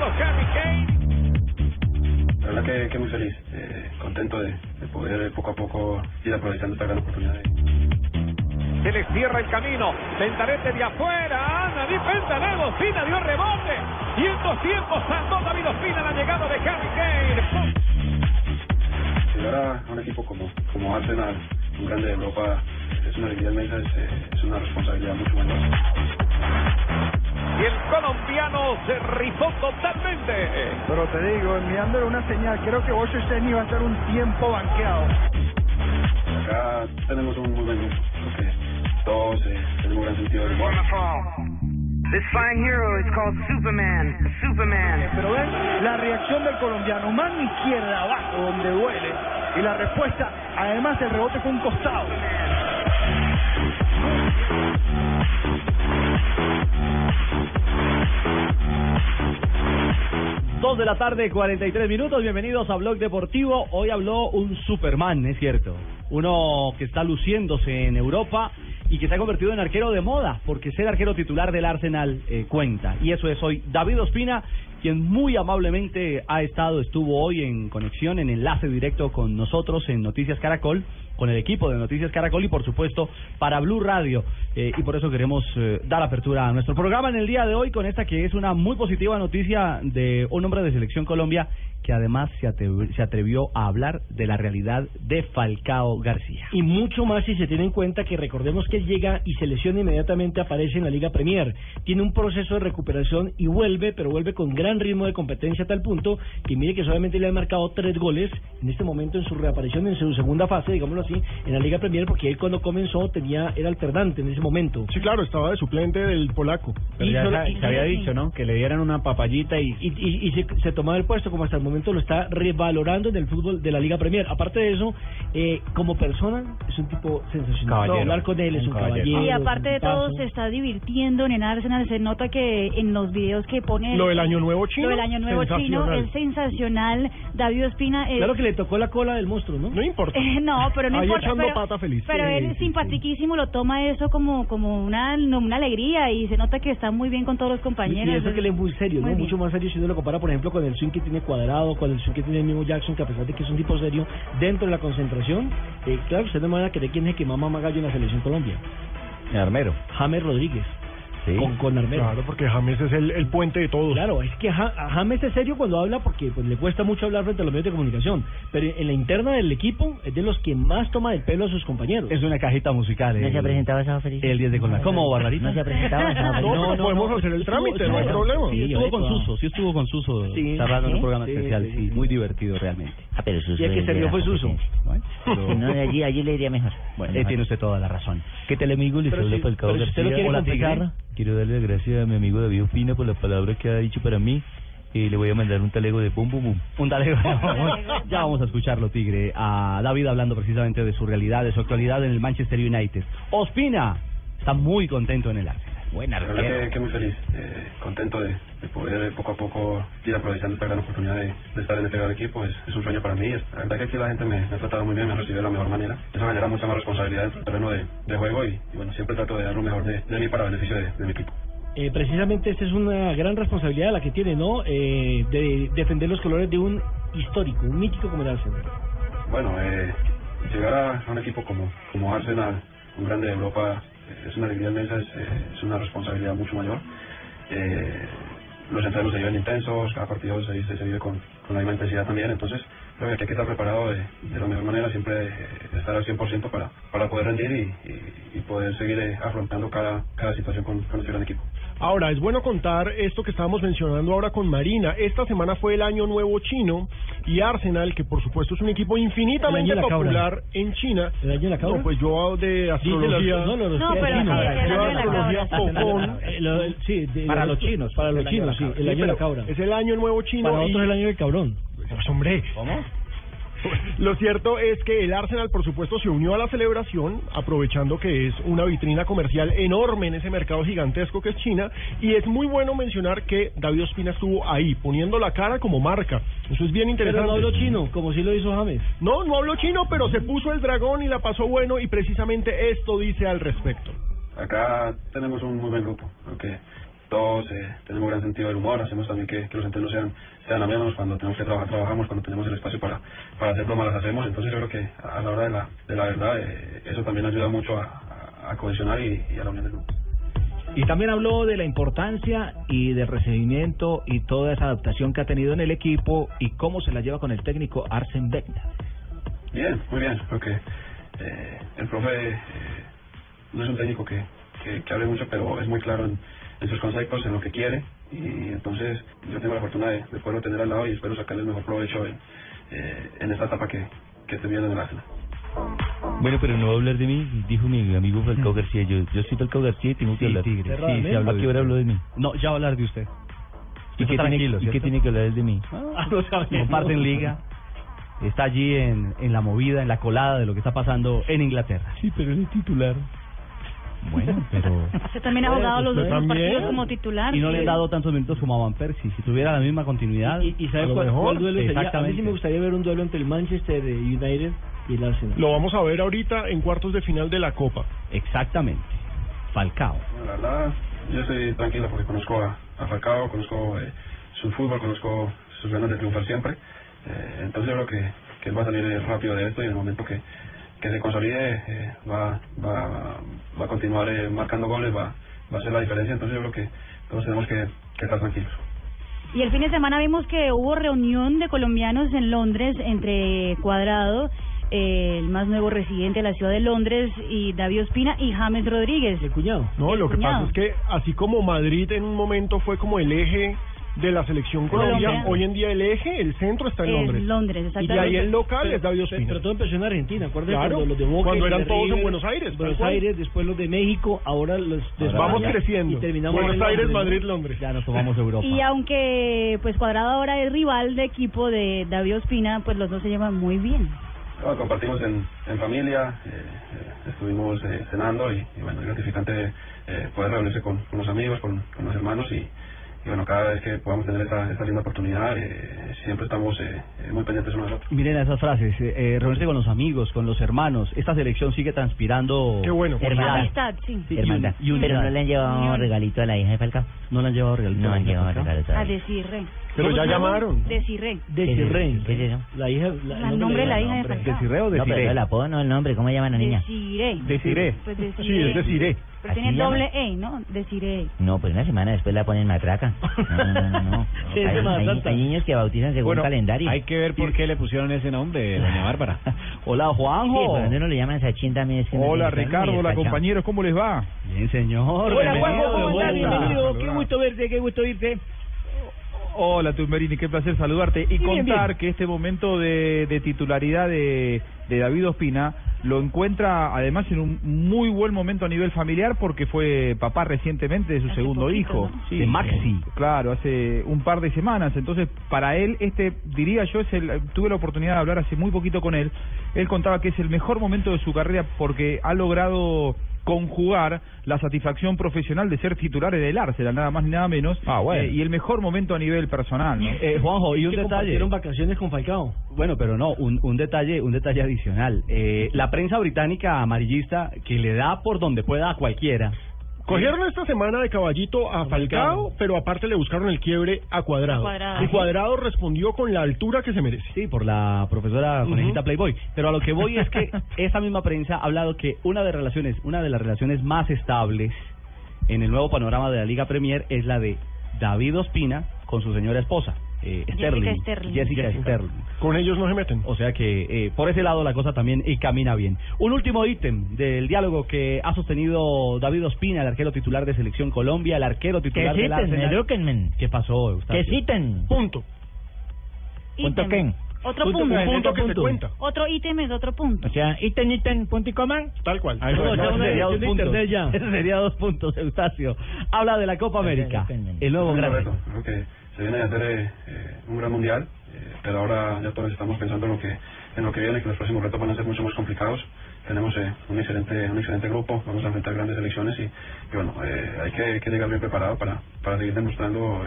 Todo. Harry Kane. La verdad que, que muy feliz, eh, contento de, de poder poco a poco ir aprovechando esta gran oportunidad. Se le cierra el camino. Ventarete de afuera. David Ospina dio rebote. Y en dos tiempos salvó David Ospina la llegada de Harry Kane. Llegar a, un equipo como, como Arsenal, un grande de Europa, es una alegría inmensa, es, eh, es una responsabilidad mucho mayor. Y el colombiano se rifó totalmente. Pero te digo, enviándole una señal, creo que Bosch Steny va a estar un tiempo banqueado. Acá tenemos un muy buen grupo, todos eh, tenemos un gran sentido del humor. This fine hero is called Superman. Superman. Pero ven la reacción del colombiano, mano izquierda abajo donde duele. Y la respuesta, además el rebote fue un costado. Dos de la tarde, 43 minutos. Bienvenidos a Blog Deportivo. Hoy habló un Superman, es cierto. Uno que está luciéndose en Europa y que se ha convertido en arquero de moda, porque ser arquero titular del Arsenal eh, cuenta. Y eso es hoy David Ospina, quien muy amablemente ha estado, estuvo hoy en conexión, en enlace directo con nosotros en Noticias Caracol, con el equipo de Noticias Caracol y por supuesto para Blue Radio. Eh, y por eso queremos eh, dar apertura a nuestro programa en el día de hoy con esta que es una muy positiva noticia de un hombre de Selección Colombia que además se atrevió, a hablar de la realidad de Falcao García. Y mucho más si se tiene en cuenta que recordemos que llega y se lesiona inmediatamente aparece en la Liga Premier. Tiene un proceso de recuperación y vuelve, pero vuelve con gran ritmo de competencia a tal punto que mire que solamente le han marcado tres goles en este momento en su reaparición en su segunda fase, digámoslo así, en la Liga Premier, porque él cuando comenzó tenía era alternante en ese momento. Sí, claro, estaba de suplente del polaco. Pero Y ya solo- se, y- se había dicho, ¿no? Que le dieran una papayita y... y, y, y se, se tomaba el puesto como hasta el momento lo está revalorando en el fútbol de la Liga Premier. Aparte de eso, eh, como persona es un tipo sensacional. Caballero. Hablar con él es Un caballero. caballero. Y aparte de todo, se está divirtiendo en el Arsenal. Se nota que en los videos que pone. Lo del Año Nuevo chino. Lo del Año Nuevo chino sensacional. es sensacional. David Ospina. eh, Claro que le tocó la cola del monstruo, ¿no? No importa. eh, no, pero no Ahí importa. echando Pero, pata feliz. pero Sí, él sí, es sí. simpatiquísimo, lo toma eso como como una, una alegría y se nota que está muy bien con todos los compañeros. Y eso que él es muy serio, ¿no? Muy bien. Mucho más serio si uno lo compara, por ejemplo, con el swing que tiene Cuadrado, con el swing que tiene el mismo Jackson, que a pesar de que es un tipo serio dentro de la concentración, eh, claro, usted no me van a creer quién es el que mamá magallo en la selección Colombia. Armero. James Rodríguez. Sí. Con, con Armero. Claro, porque James es el, el puente de todos. Claro, es que Ja- James es serio cuando habla porque pues, le cuesta mucho hablar frente a los medios de comunicación, pero en la interna del equipo es de los que más toma el pelo a sus compañeros. Es una cajita musical. No el- se ha presentado esa feliz. El 10 de Colmar. ¿Cómo, Barbarita? No se ha presentado esa feliz. No, pero podemos hacer el trámite, no hay problema. Sí, estuvo con. Suso, sí estuvo con Suso Sí, cerrando en un programa Sí, especial, sí, sí, sí. muy divertido realmente. Ah, pero Suso Y el que se la fue Suso. competencia. Bueno, pero- No, de allí, allí le iría mejor. Bueno, eh, tiene usted toda la razón. ¿Qué tal, amigo? Les Pero habla si- Falcao pero si usted lo quiere. Quiero darle las gracias a mi amigo David Ospina por la palabra que ha dicho para mí. Eh, le voy a mandar un talego de pum pum pum. Un talego. ya vamos a escucharlo, Tigre. A David hablando precisamente de su realidad, de su actualidad en el Manchester United. Ospina está muy contento en el Arsenal. Buen La verdad arquero. que, que muy feliz, eh, contento de, de poder eh, poco a poco ir aprovechando esta gran oportunidad de, de estar en este gran equipo. Es, es un sueño para mí. La verdad que aquí la gente me, me ha tratado muy bien, me ha recibido de la mejor manera. Eso genera mucha más responsabilidad en el terreno de, de juego y, y bueno, siempre trato de dar lo mejor de, de mí para beneficio de, mi equipo. Eh, precisamente esta es una gran responsabilidad la que tiene, ¿no? Eh, de defender los colores de un histórico, un mítico como el Arsenal. Bueno, eh, llegar a, un equipo como, como Arsenal, un grande de Europa, eh, es una alegría inmensa, es, eh, es una responsabilidad mucho mayor. Eh, los entrenos se viven intensos, cada partido se, se, se vive con, con la misma intensidad también, entonces creo que hay que estar preparado de, de la mejor manera, siempre eh, estar al 100% para, para poder rendir y, y, poder seguir eh, afrontando cada, cada situación con, con este gran equipo. Ahora, es bueno contar esto que estábamos mencionando ahora con Marina. Esta semana fue el Año Nuevo Chino y Arsenal, que por supuesto es un equipo infinitamente popular en China. ¿El año de la cabra? No, pues yo de astrología. no, no, No, pero chinos. sí, yo de astrología focón. Sí, de- Para los chinos, Para los chinos, sí. El año de la cabra. Es el Año Nuevo Chino. Para y- otros el año del cabrón. Pues, hombre. ¿Cómo? Lo cierto es que el Arsenal, por supuesto, se unió a la celebración, aprovechando que es una vitrina comercial enorme en ese mercado gigantesco que es China, y es muy bueno mencionar que David Ospina estuvo ahí, poniendo la cara como marca. Eso es bien Pero interesante. no habló chino, como sí lo hizo James. No, no habló chino, pero se puso el dragón y la pasó bueno, y precisamente esto dice al respecto. Acá tenemos un muy buen grupo, que todos eh, tenemos gran sentido del humor, hacemos también que, que los entrenos sean, sean amenos, cuando tenemos que trabajar, trabajamos, cuando tenemos el espacio para, para hacer bromas, las hacemos, entonces yo creo que a la hora de la, de la verdad eh, eso también ayuda mucho a, a- a cohesionar y, y a la unión del grupo. Y también habló de la importancia y del recibimiento y toda esa adaptación que ha tenido en el equipo y cómo se la lleva con el técnico Arsen Wenger. Bien, muy bien, creo que eh, el profe eh, no es un técnico que, que, que hable mucho, pero es muy claro en, en sus conceptos, en lo que quiere, y entonces yo tengo la fortuna de, de poderlo tener al lado y espero sacarle el mejor provecho en, eh, en esta etapa que, que estoy viendo en el Arsenal. Bueno, pero no va a hablar de mí, dijo mi amigo Falcao García. Yo, yo soy Falcao García y tengo que Sí, hablar. tigre. Sí, se habló, ¿a qué hora habló de mí? No, ya va a hablar de usted. ¿Y qué, tiene, ¿y qué tiene que hablar él de mí? Ah, no. Comparten liga. Está allí en, en la movida, en la colada de lo que está pasando en Inglaterra. Sí, pero él es titular. Bueno, pero... Usted también ha jugado los dos partidos como titular. Y no sí. le han dado tantos minutos como a Van Persie. Si tuviera la misma continuidad... ¿Y, y a sabe lo cuál, mejor, cuál duelo sería? A mí sí me gustaría ver un duelo entre el Manchester United y el Arsenal. Lo vamos a ver ahorita en cuartos de final de la Copa. Exactamente. Falcao. La verdad, yo estoy tranquilo porque conozco a, a Falcao, conozco eh, su fútbol, conozco sus ganas de triunfar siempre. Eh, entonces yo creo que, que él va a salir rápido de esto y en el momento que, que se consolide eh, va, va, va a continuar eh, marcando goles, va, va a hacer la diferencia. Entonces yo creo que todos tenemos que, que estar tranquilos. Y el fin de semana vimos que hubo reunión de colombianos en Londres entre Cuadrado, eh, el más nuevo residente de la ciudad de Londres, y David Ospina y James Rodríguez. El cuñado. No, El lo que pasa es que así como Madrid en un momento fue como el eje de la selección Colombia, Colombia. hoy en día el eje, el centro está en Es Londres. Londres, y exactamente. de ahí el local Pero- es David Ospina. Pero todo empezó en Argentina, acuérdense Claro, cuando los de Boca cuando y eran de todos en River, Buenos Aires, Buenos. Aires, después los de México, ahora los de Ahora vamos España, creciendo. Y terminamos Buenos en Aires. Madrid, Londres. Ya nos tomamos Europa. Y aunque pues Cuadrado ahora es rival de equipo de David Ospina, pues los dos se llevan muy bien. No, compartimos en, en familia, eh, eh, estuvimos eh, cenando y, y bueno, es gratificante eh, poder reunirse con, con los amigos, con, con los hermanos y, y bueno, cada vez que podamos tener esta, esta linda oportunidad, eh, siempre estamos eh, eh, muy pendientes unos de otros. Miren esas frases, eh, eh, reunirse con los amigos, con los hermanos. Esta selección sigue transpirando... Qué bueno. Amistad, sí. Sí, Hermandad. y un- y Pero unidad. no le han llevado Unión. regalito a la hija de Falcao. No le han llevado regalitos. No han llevado regalo A todavía. Desirre. Pero ya llamaron. Desirre. Desiré. ¿Qué es eso? La hija, El nombre de la hija de Falcao. ¿Desiré o No, pero Desiré? no el apodo, no el nombre. ¿Cómo llaman a la niña? Desiré. Desiré. Pues Sí, Desiré. es decir, eh. Pero ¿Así tiene doble E, ¿no? Desiré. No, pues una semana después la ponen matraca. No, no, no, no. Sí, es hay, hay- hay niños que bautizan según Bueno, calendario. hay que ver por qué le pusieron ese nombre, doña Bárbara. Hola, Sí, Juanjo. por donde uno le llaman Sachín también es que no Hola Ricardo, hola compañeros, ¿cómo les va? Bien, señor. Hola, Bienvenido Juanjo, ¿cómo estás? Bienvenido. Qué gusto verte, qué gusto irte. Hola Tumberini, qué placer saludarte y contar bien. que este momento de, de titularidad de, de David Ospina lo encuentra además en un muy buen momento a nivel familiar porque fue papá recientemente de su Hace segundo poquito, hijo. ¿no? De Maxi. Claro, hace un par de semanas. Entonces, para él, este, diría yo, es el, tuve la oportunidad de hablar hace muy poquito con él. Él contaba que es el mejor momento de su carrera porque ha logrado conjugar la satisfacción profesional de ser titular en el Arsenal, nada más ni nada menos, Ah, bueno. eh, y el mejor momento a nivel personal. ¿no? Eh, Juanjo, y un detalle. vacaciones con Falcao. Bueno, pero no, un, un detalle, un detalle adicional. Eh, la prensa británica amarillista que le da por donde pueda a cualquiera. Cogieron esta semana de caballito a Falcao, pero aparte le buscaron el quiebre a Cuadrado. Cuadrado. Y Cuadrado respondió con la altura que se merece. Sí, por la profesora conejita. Playboy. Pero a lo que voy es que esta misma prensa ha hablado que una de relaciones, una de las relaciones más estables en el nuevo panorama de la Liga Premier es la de David Ospina con su señora esposa. Eh, Sterling, Sterling. Jessica Jessica. Sterling. Con ellos no se meten. O sea que eh, por ese lado la cosa también eh, camina bien. Un último ítem del diálogo que ha sostenido David Ospina, el arquero titular de Selección Colombia, el arquero titular Arsenal. edúquenme. ¿Qué pasó, Eustaquio? Que citen. Punto. ¿Punto Ítem. qué? Otro Punto, punto. un punto que se cuenta. Otro ítem es otro punto. O sea, ítem, ítem, punto y coma. Tal cual. No, No, ya ese una sería dos de puntos. Ese sería dos puntos, Eustacio. Habla de la Copa América, el nuevo gran Correcto. Se viene a hacer eh, eh, un gran mundial, eh, pero ahora ya todos estamos pensando en lo que en lo que viene, que los próximos retos van a ser mucho más complicados. Tenemos eh, un excelente un excelente grupo, vamos a enfrentar grandes elecciones y, bueno, eh, hay que, que llegar bien preparado para, para seguir demostrando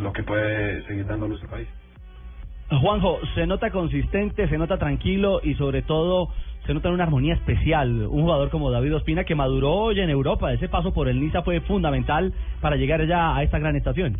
lo que puede seguir dando nuestro país. Juanjo, se nota consistente, se nota tranquilo y sobre todo se nota una armonía especial. Un jugador como David Ospina que maduró hoy en Europa. Ese paso por el Niza fue fundamental para llegar ya a esta gran estación.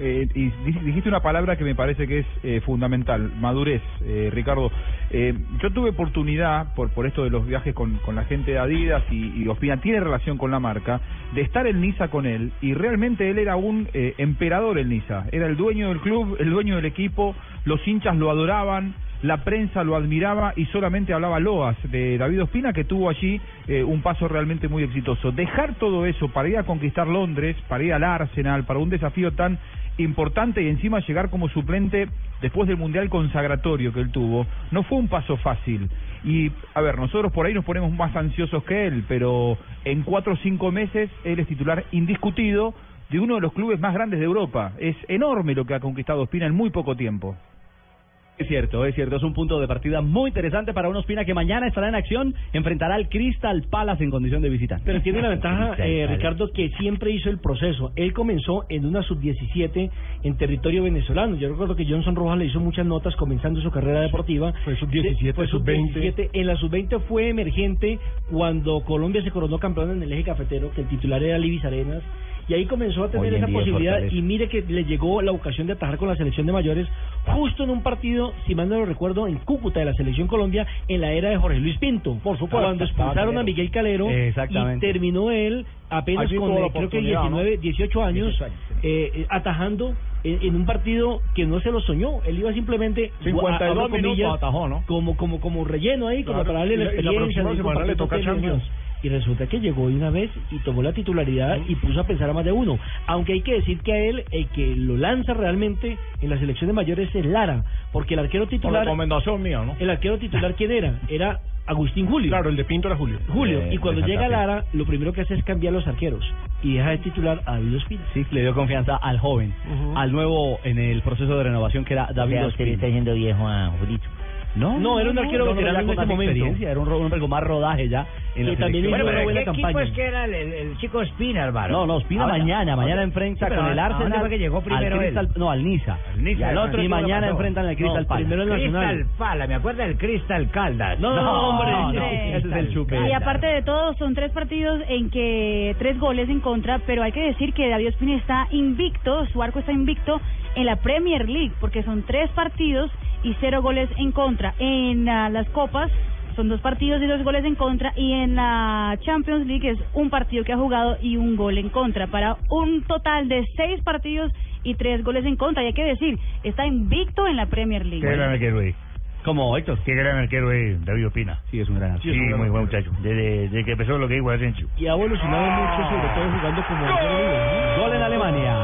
Eh, y di- dijiste una palabra que me parece que es eh, fundamental, madurez, eh, Ricardo. Eh, yo tuve oportunidad, por, por esto de los viajes con, con la gente de Adidas y, y Ospina tiene relación con la marca, de estar en Niza con él y realmente él era un eh, emperador en Niza, era el dueño del club, el dueño del equipo, los hinchas lo adoraban, la prensa lo admiraba y solamente hablaba loas de David Ospina que tuvo allí eh, un paso realmente muy exitoso. Dejar todo eso para ir a conquistar Londres, para ir al Arsenal, para un desafío tan importante y encima llegar como suplente después del Mundial consagratorio que él tuvo, no fue un paso fácil. Y, a ver, nosotros por ahí nos ponemos más ansiosos que él, pero en cuatro o cinco meses él es titular indiscutido de uno de los clubes más grandes de Europa. Es enorme lo que ha conquistado Ospina en muy poco tiempo. Es cierto, es cierto, es un punto de partida muy interesante para un Ospina que mañana estará en acción, enfrentará al Crystal Palace en condición de visitante. Pero tiene la ventaja, eh, Ricardo, que siempre hizo el proceso. Él comenzó en una sub-17 en territorio venezolano. Yo recuerdo que Johnson Rojas le hizo muchas notas comenzando su carrera deportiva. Fue sub-17, Fue sub-20. sub-17. En la sub-20 fue emergente cuando Colombia se coronó campeón en el eje cafetero, que el titular era Libis Arenas. Y ahí comenzó a tener esa posibilidad y mire que le llegó la ocasión de atajar con la selección de mayores justo en un partido, si mal no lo recuerdo, en Cúcuta de la selección Colombia en la era de Jorge Luis Pinto. Por supuesto. Cuando expulsaron a Miguel Calero y terminó él apenas con eh, creo que oportunidad, 19, 18 años, 18 años, eh, eh, atajando en, en un partido que no se lo soñó. Él iba simplemente 52 abro comillas, minutos atajó, ¿no? como como como relleno ahí, como para darle la la- y la experiencia. próxima semana le toca Champions. Y resulta que llegó de una vez y tomó la titularidad y puso a pensar a más de uno. Aunque hay que decir que a él, el que lo lanza realmente en la selección de mayores es Lara, porque el arquero Por titular, recomendación mía, ¿no? el arquero titular quién era? Era Agustín Julio. Claro, el de Pinto era Julio. Julio, Eh, y cuando de llega. Lara, lo primero que hace es cambiar los arqueros y deja de titular a David Ospina. Sí, le dio confianza al joven, al nuevo en el proceso de renovación que era O David usted está Ospina. diciendo viejo a Julito. No, No, era un arquero no, veterano ya en con ese momento. experiencia, era un, un hombre con más rodaje ya en la Que también hizo una buena ¿qué campaña. equipo es que era el, el, el chico Espina, Álvaro? No, no, Ahora- mañana, mañana enfrenta Sí, pero con el ¿a- a dónde Arsenal. fue que llegó primero al él? Crystal, no, al Niza. Niza, y al ¿el otro, y mañana enfrentan al Crystal No, Palace. primero el Nacional. Crystal Pala, me acuerda del Crystal Caldas. No, no, hombre, no, no. ese es el chupe. Y aparte de todo, son tres partidos en que tres goles en contra, pero hay que decir que David Ospina está invicto, su arco está invicto en la Premier League, porque son tres partidos y cero goles en contra. En ah, las copas son dos partidos y dos goles en contra, y en la Champions League es un partido que ha jugado y un gol en contra, para un total de seis partidos y tres goles en contra. Y hay que decir, está invicto en la Premier League. Qué gran arquero es. Como Héctor. Qué gran arquero es David Opina. Sí, es un gran Sí, muy buen muchacho. Desde, desde que empezó lo que dijo Asensio. Y ha evolucionado mucho, sobre todo jugando como arquero. Gol en Alemania.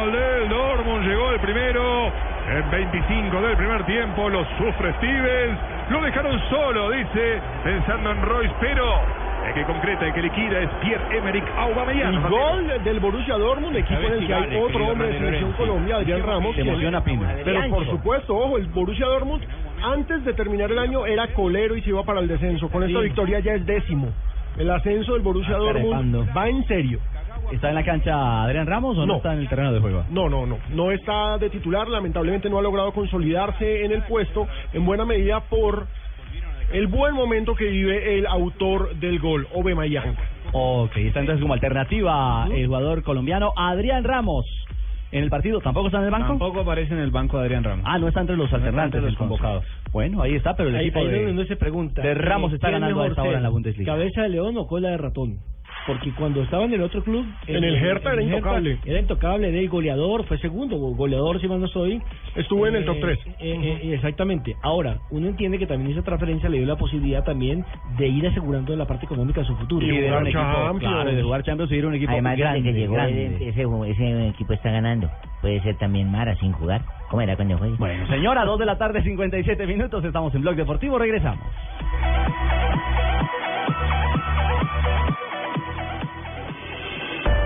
Gol del Dortmund llegó el primero. En 25 del primer tiempo lo sufre Stevens. Lo dejaron solo, dice, pensando en Royce, pero el que concreta, el que liquida es Pierre-Emerick Aubameyang. El gol del Borussia Dortmund, equipo en el que hay otro hombre de selección Colombia, Adrián Ramos. Emociona Pino. Pero por supuesto, ojo, el Borussia Dortmund antes de terminar el año era colero y se iba para el descenso. Con esta victoria ya es décimo. El ascenso del Borussia Dortmund va en serio. ¿Está en la cancha Adrián Ramos o no, No. está en el terreno de juego? No, no, no. No está de titular. Lamentablemente no ha logrado consolidarse en el puesto en buena medida por el buen momento que vive el autor del gol, Obemayang. Ok, está entonces como alternativa el jugador colombiano Adrián Ramos en el partido. ¿Tampoco está en el banco? Tampoco aparece en el banco de Adrián Ramos. Ah, no está entre los alternantes, entre los convocados. Bueno, ahí está, pero el Ahí, equipo ahí de, donde se pregunta. de Ramos está ¿quién ganando a esta hora en la Bundesliga. ¿Cabeza de león o cola de ratón? Porque cuando estaba en el otro club... En el Hertha era intocable. Era intocable, era el goleador, fue segundo, goleador si mal no soy. Estuvo en el top tres. eh, eh, exactamente. Ahora, uno entiende que también esa transferencia le dio la posibilidad también de ir asegurando la parte económica de su futuro. Y de un equipo, claro, de jugar Champions y ir a un equipo Además, grande, que llegó grande. ese, ese, equipo está ganando. Puede ser también Mara sin jugar. ¿Cómo era cuando juegue? Bueno, señora, 2 de la tarde, 57 minutos, estamos en Blog Deportivo, regresamos.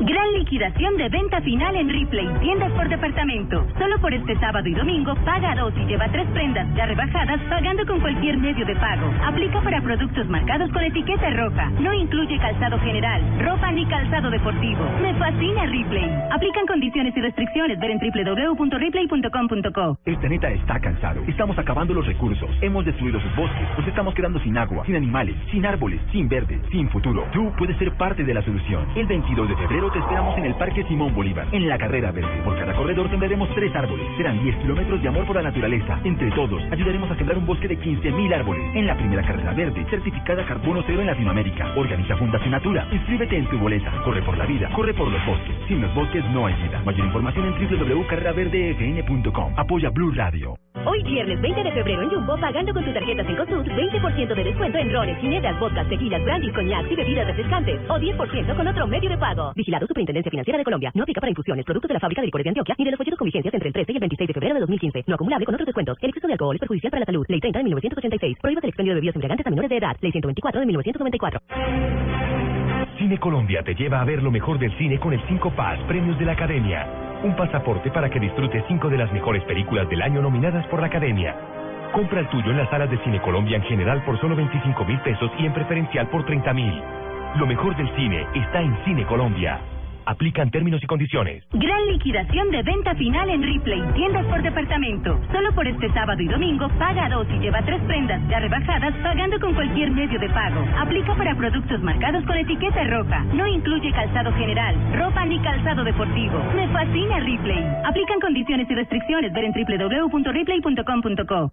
Gran liquidación de venta final en Ripley, tiendas por departamento. Solo por este sábado y domingo, paga dos y lleva tres prendas ya rebajadas pagando con cualquier medio de pago. Aplica para productos marcados con etiqueta roja. No incluye calzado general, ropa ni calzado deportivo. Me fascina Ripley. Aplican condiciones y restricciones. Ver en www.ripley.com.co. El planeta está cansado. Estamos acabando los recursos. Hemos destruido sus bosques. Nos estamos quedando sin agua, sin animales, sin árboles, sin verde, sin futuro. Tú puedes ser parte de la solución. El 22 de febrero te esperamos en el Parque Simón Bolívar, en la carrera verde. Por cada corredor sembraremos tres árboles. Serán 10 kilómetros de amor por la naturaleza. Entre todos, ayudaremos a sembrar un bosque de 15.000 árboles. En la primera carrera verde, certificada carbono cero en Latinoamérica. Organiza Fundación Natura. Inscríbete en tu boleta. Corre por la vida. Corre por los bosques. Sin los bosques no hay vida. Mayor información en www.carreraverdefn.com. Apoya Blue Radio. Hoy viernes 20 de febrero en Jumbo, pagando con tu tarjeta Cencosud, 20% de descuento en rones, ginebras, vodkas, tequilas, brandy, coñac y bebidas refrescantes. O 10% con otro medio de pago. Vigilado Superintendencia Financiera de Colombia. No aplica para infusiones, productos de la fábrica de licores de Antioquia, ni de los folletos con vigencias entre el 13 y el 26 de febrero de 2015. No acumulable con otros descuentos. El exceso de alcohol es perjudicial para la salud. Ley 30 de 1986. Prohíbe el expendio de bebidas embriagantes a menores de edad. Ley 124 de 1994. Cine Colombia te lleva a ver lo mejor del cine con el 5 Paz Premios de la Academia. Un pasaporte para que disfrutes cinco de las mejores películas del año nominadas por la Academia. Compra el tuyo en las salas de Cine Colombia en general por solo 25 mil pesos y en preferencial por 30 mil. Lo mejor del cine está en Cine Colombia. Aplican términos y condiciones. Gran liquidación de venta final en Ripley, tiendas por departamento. Solo por este sábado y domingo, paga dos y lleva tres prendas ya rebajadas pagando con cualquier medio de pago. Aplica para productos marcados con etiqueta roja. No incluye calzado general, ropa ni calzado deportivo. Me fascina Ripley. Aplican condiciones y restricciones. Ver en www.ripley.com.co.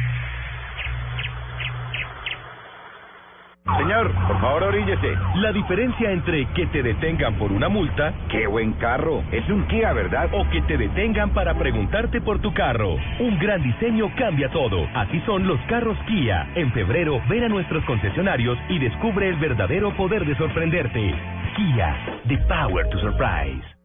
Señor, por favor oríllese. La diferencia entre que te detengan por una multa, qué buen carro, es un Kia, ¿verdad? O que te detengan para preguntarte por tu carro. Un gran diseño cambia todo. Así son los carros Kia. En febrero, ven a nuestros concesionarios y descubre el verdadero poder de sorprenderte. Kia, the power to surprise.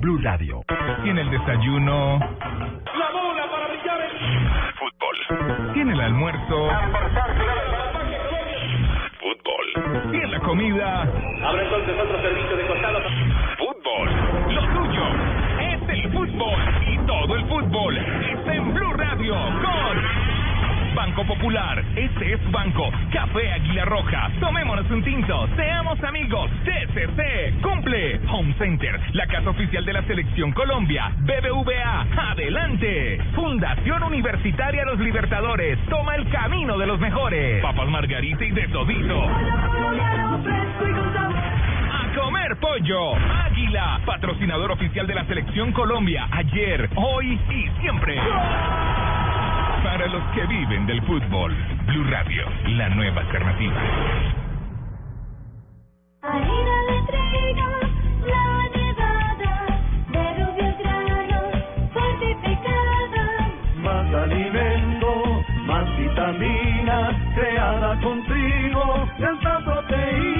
Blue Radio. Y en el desayuno. La bola para brillar el... Fútbol. Y en el almuerzo. Fútbol. Y en la comida. Habrá entonces otro servicio de costado. Popular, este es Banco, Café Águila Roja, tomémonos un tinto, seamos amigos, TCC, cumple, Home Center, la casa oficial de la Selección Colombia, BBVA, adelante, Fundación Universitaria Los Libertadores, toma el camino de los mejores, Papas Margarita y de todito. A comer pollo, Águila, patrocinador oficial de la Selección Colombia, ayer, hoy y siempre. Para los que viven del fútbol. Blue Radio, la nueva alternativa. Harina de trigo, la nevada, de rubios granos, fortificada. Más alimento, más vitaminas, creada con trigo, alta proteína.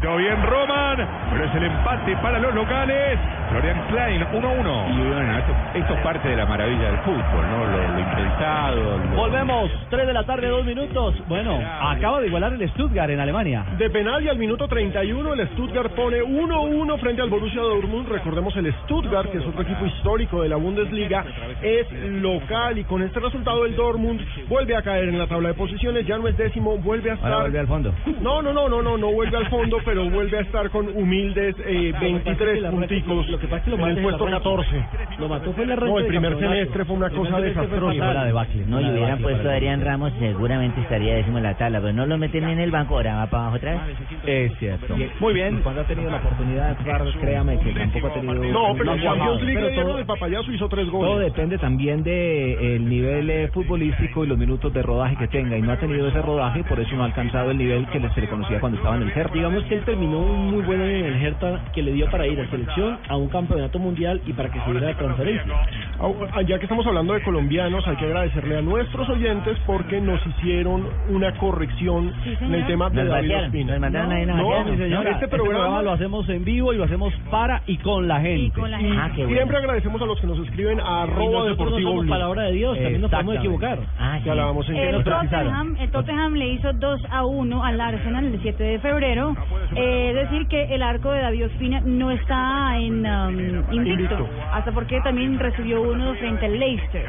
Quedó bien Roman, pero es el empate para los locales. Florian Klein, 1-1. Y bueno, esto, esto es parte de la maravilla del fútbol, ¿no? Lo, lo impensado. lo- Volvemos, 3 de la tarde, 2 minutos. Bueno, acaba de igualar el Stuttgart en Alemania. De penal y al minuto 31 el Stuttgart pone 1-1 frente al Borussia Dortmund. Recordemos el Stuttgart, que es otro equipo histórico de la Bundesliga, es local y con este resultado el Dortmund vuelve a caer en la tabla de posiciones, ya no es décimo, vuelve a estar... Ahora vuelve al fondo. No, no, no, no, no, no vuelve al fondo, pero vuelve a estar con humildes eh, 23 punticos Lo que pasa es que lo el puesto la 14. Lo mató fue en la No, el primer semestre fue una cosa desastrosa. No, y hubieran puesto a Adrián Ramos, seguramente estaría décimo en la tabla, pero no lo meten ni en el banco, ahora va para abajo otra vez. Es cierto. Muy bien. Cuando ha tenido la oportunidad de jugar, créame que tampoco ha tenido. No, pero ha Champions. League todo- el papayazo hizo tres goles. Todo depende también de el nivel eh, futbolístico y los minutos de rodaje que tenga. Y no ha tenido ese rodaje, por eso no ha alcanzado el nivel que se le conocía cuando estaba en el Hertha. Digamos que él terminó un muy buen año en el Hertha que le dio para ir a selección, a un campeonato mundial y para que se diera de transferencia. Ah, Ya que estamos hablando de colombianos, hay que agradecerle a nuestros oyentes porque nos hicieron una corrección en el tema de Nos David Ospina. nos mandaron ahí una no, vaciada. mi señor, este programa lo hacemos en vivo y lo hacemos para y con la gente. Ah, qué bueno. Siempre agradecemos a los que nos escriben a Y arroba no deportivo Blue. palabra de Dios, también nos podemos equivocar. Ah, Ya hablábamos en El Tottenham, el Tottenham le hizo 2 a 1 al Arsenal el 7 de febrero. Eh, es decir, que el arco de David Ospina no está en um, invicto, hasta porque también recibió uno frente al Leicester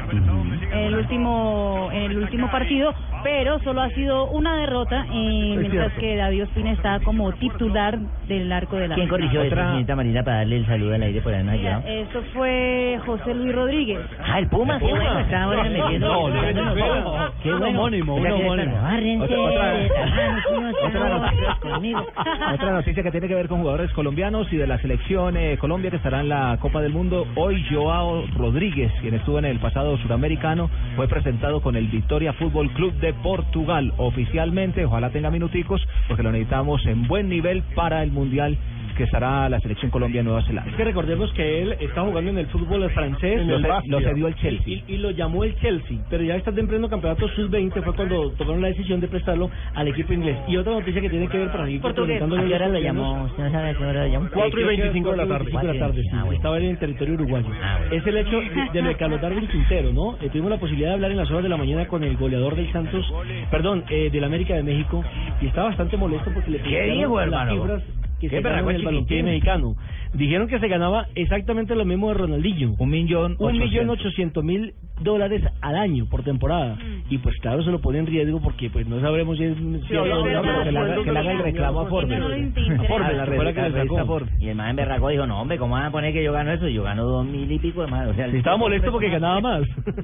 en el último en el último partido, pero solo ha sido una derrota, eh, mientras que David Ospina está como titular del arco del ¿Quién Arsenal. corrigió eso, señorita Marina, para darle el saludo al aire por ahí llegado? Eso fue José Luis Rodríguez. Ah, el Puma, qué bueno, está ahora metiendo. No, no, Qué un homónimo, un Mira que homónimo. está, "Bárrense, Otra- otra- hermanos, otra no, noticia. conmigo". Otra noticia que tiene que ver con jugadores colombianos y de la selección eh, Colombia que estará en la Copa del Mundo. Hoy Joao Rodríguez, quien estuvo en el pasado suramericano, fue presentado con el Victoria Fútbol Club de Portugal. Oficialmente, ojalá tenga minuticos, porque lo necesitamos en buen nivel para el Mundial que estará la selección Colombia Nueva Zelanda. Es que recordemos que él está jugando en el fútbol francés. En el lo, lo cedió el Chelsea. Y, y lo llamó el Chelsea. Pero ya está en pleno campeonato sub-20 fue cuando tomaron la decisión de prestarlo al equipo inglés. Y otra noticia que tiene que ver para ir Portugués. complementándole ¿A qué hora lo llamó? ¿Usted no sabe a qué hora lo llamó? Cuatro y Creo que 25 de la tarde. Cuatro y de la tarde, sí. Ah, bueno. Estaba en el territorio uruguayo. Ah, bueno. Es el hecho de, lo de Carlos Darwin Quintero, ¿no? Eh, tuvimos la posibilidad de hablar en las horas de la mañana con el goleador del Santos, perdón, eh, del América de México, y estaba bastante molesto porque le ¿Qué criticaron dijo, las hermano? cifras que ¿Qué se el balompié mexicano. Dijeron que se ganaba exactamente lo mismo de Ronaldinho. Un millón Un millón ochocientos. mil dólares al año por temporada. Y pues claro, se lo pone en riesgo porque pues no sabremos si es o no, verdad, pero que le haga- el reclamo a Forbes. no A la revista-. Forbes. Y el man berraco dijo, no hombre, ¿cómo van a poner que yo gano eso? Yo gano dos mil y pico de más. O sea, Estaba molesto porque ganaba más.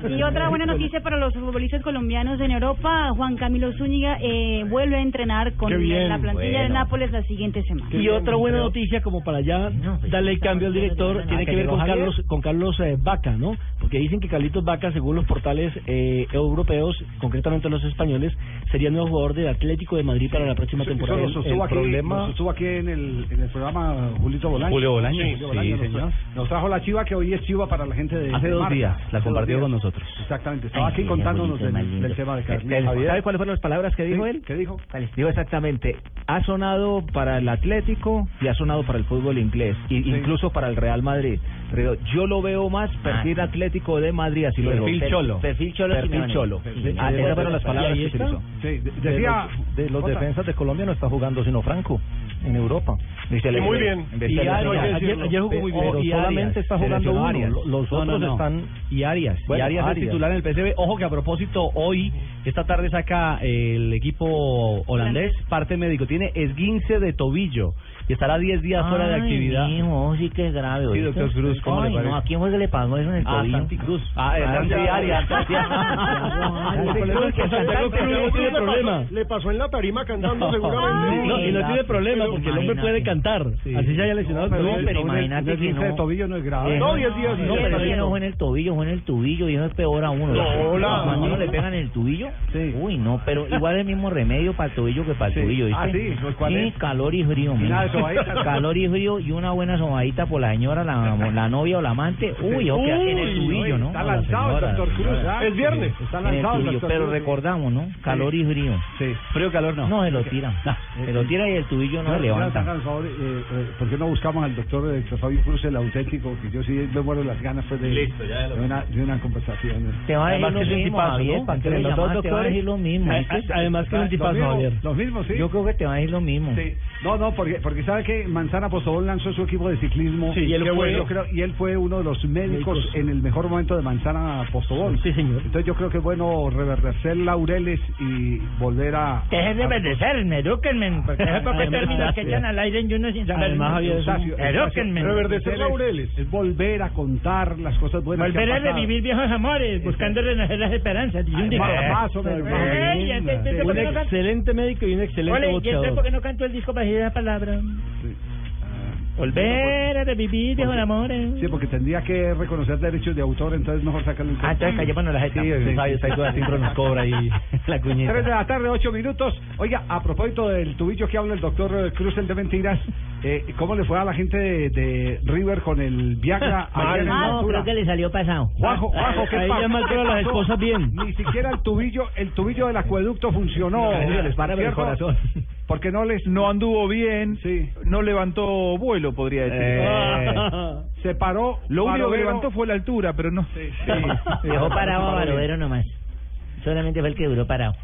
Y otra buena noticia para los futbolistas colombianos en Europa, Juan Camilo Zúñiga eh, vuelve a entrenar con la plantilla de. Nápoles la siguiente semana. Y otra buena noticia, como para ya pues, darle el cambio al director, tiene que que ver con Javier. Carlos con Carlos eh, Vaca, ¿no? Porque dicen que Carlitos Vaca, según los portales eh, europeos, concretamente los españoles, sería el nuevo jugador del Atlético de Madrid para la próxima temporada. Eso El- el aquí, problema- lo sostuvo aquí en el, en el programa Julito Bolaño. Julio Bolaño, Sí, Bolaño nos, señor. Nos trajo la chiva que hoy es chiva para la gente de Hace de dos días, la compartió con nosotros. Exactamente, estaba Ay, aquí sí, contándonos del, tema de Javier. ¿Sabe cuáles fueron las palabras que dijo Sí, él? ¿Qué dijo? Dijo exactamente, ha sonado para el Atlético y ha sonado para el fútbol inglés, y incluso para el Real Madrid. Pero yo lo veo más perfil Atlético de Madrid, así lo digo. Perfil cholo. Perfil cholo Perfil cholo. Sí, Ah, sí, esas sí. fueron las ¿Y palabras que utilizó. Sí, de- decía... de los Jota. defensas de Colombia no está jugando sino Franco. en Europa. Y muy bien. Y Arias, ayer, ayer jugó muy bien, pero solamente está jugando uno. Los otros no, no. están y Arias. Bueno, y Arias, es Arias. titular en el PSV. Ojo que a propósito, hoy, esta tarde saca el equipo holandés parte médico. Tiene esguince de tobillo y estará 10 días fuera de Ay, actividad. mijo, sí que es grave. Sí, doctor Cruz, ¿cómo le Ay, parece? no, ¿a quién fue que le pagó eso en el Ah, tobillo? Santi Cruz. Ah, eh, Santi Arias. ya, ya. El problema es que Santiago Cruz no tiene le problema. pasó- Le pasó en la tarima cantando seguramente. No, y no tiene problema porque el hombre puede cantar. Así se haya lesionado. No, el tobillo. pero imagínate que no. tobillo no es Eh, No, 10 días. No, pero es que no fue en el tobillo, fue en el tubillo y eso es peor a uno. No, hola. Cuando uno le pegan en el tubillo, uy, no, pero igual es el mismo remedio para el tobillo que para el tobillo. Ah, sí, pues, ¿cuál Sí, es? calor y frío. Y nada sobadita. calor y frío y una buena sobadita por la señora, la, la novia o la amante. Uy, o que en el tubillo, ¿no? está lanzado el señora, doctor Cruz. señora. Es viernes, está lanzado el tubillo, doctor pero recordamos, ¿no? Calor y frío. Sí. Frío, calor no. No, se lo tira. Se lo tira y el tubillo no se levanta. Hagan el favor, eh, eh, ¿por qué no buscamos al doctor eh, Fabio Cruz, el auténtico? Que yo sí me muero las ganas pues, de, Listo, ya lo- de, una, de una conversación. Te va a decir Además lo que mismo, Javier, ¿no? ¿para qué Entre le los dos llamas? Te va a decir lo mismo. Además que es un tipazo, Javier. Los mismos, sí. Yo creo que te va a decir lo mismo. Sí. No, no, porque, porque sabe que Manzana Postobón lanzó su equipo de ciclismo. Sí, y él fue- bueno, yo creo- y él fue uno de los médicos Médicos. en el mejor momento de Manzana Postobón. Sí, señor. Entonces yo creo que es bueno reverdecer laureles y volver a... Dejen de obedecerme, edúquenme, porque esos pocos términos que echan al aire en uno sin saber. Además, es Eustacio, Edúquenme. Reverdecer es- laureles. Es volver a contar las cosas buenas Volver que a pasado. revivir viejos amores, buscando renacer las esperanzas. un dicho. Más- más o menos, más o menos. Ey, ya te- te- te- un ¿por qué no can- excelente médico y un excelente Ole, ¿y entonces boxeador. por qué no cantó el disco para decir esa palabra? Volver a revivir viejos amores. Sí, porque tendría que reconocer derechos de autor, entonces mejor sacarle un Ah, entonces callémonos la jeta. Sí, sí, Sabio, está igual, siempre nos cobra ahí la cuñita. Tres de la tarde, ocho minutos. Oiga, a propósito del tubillo que habla el doctor eh, Cruz, el de mentiras, eh, ¿cómo le fue a la gente de, de River con el Viagra la No, creo que le salió pasado. Juanjo, Juanjo, ¿qué Ahí pasó? llaman ¿Qué todas las esposas bien. Ni siquiera el tubillo, el tubillo del acueducto funcionó. No, les para el corazón. Porque no les... No anduvo bien, Sí. no levantó vuelo, podría decir. Eh, Se paró. Lo único que levantó fue la altura, pero no. Dejó parado a Barovero nomás. Solamente fue el que duró parado.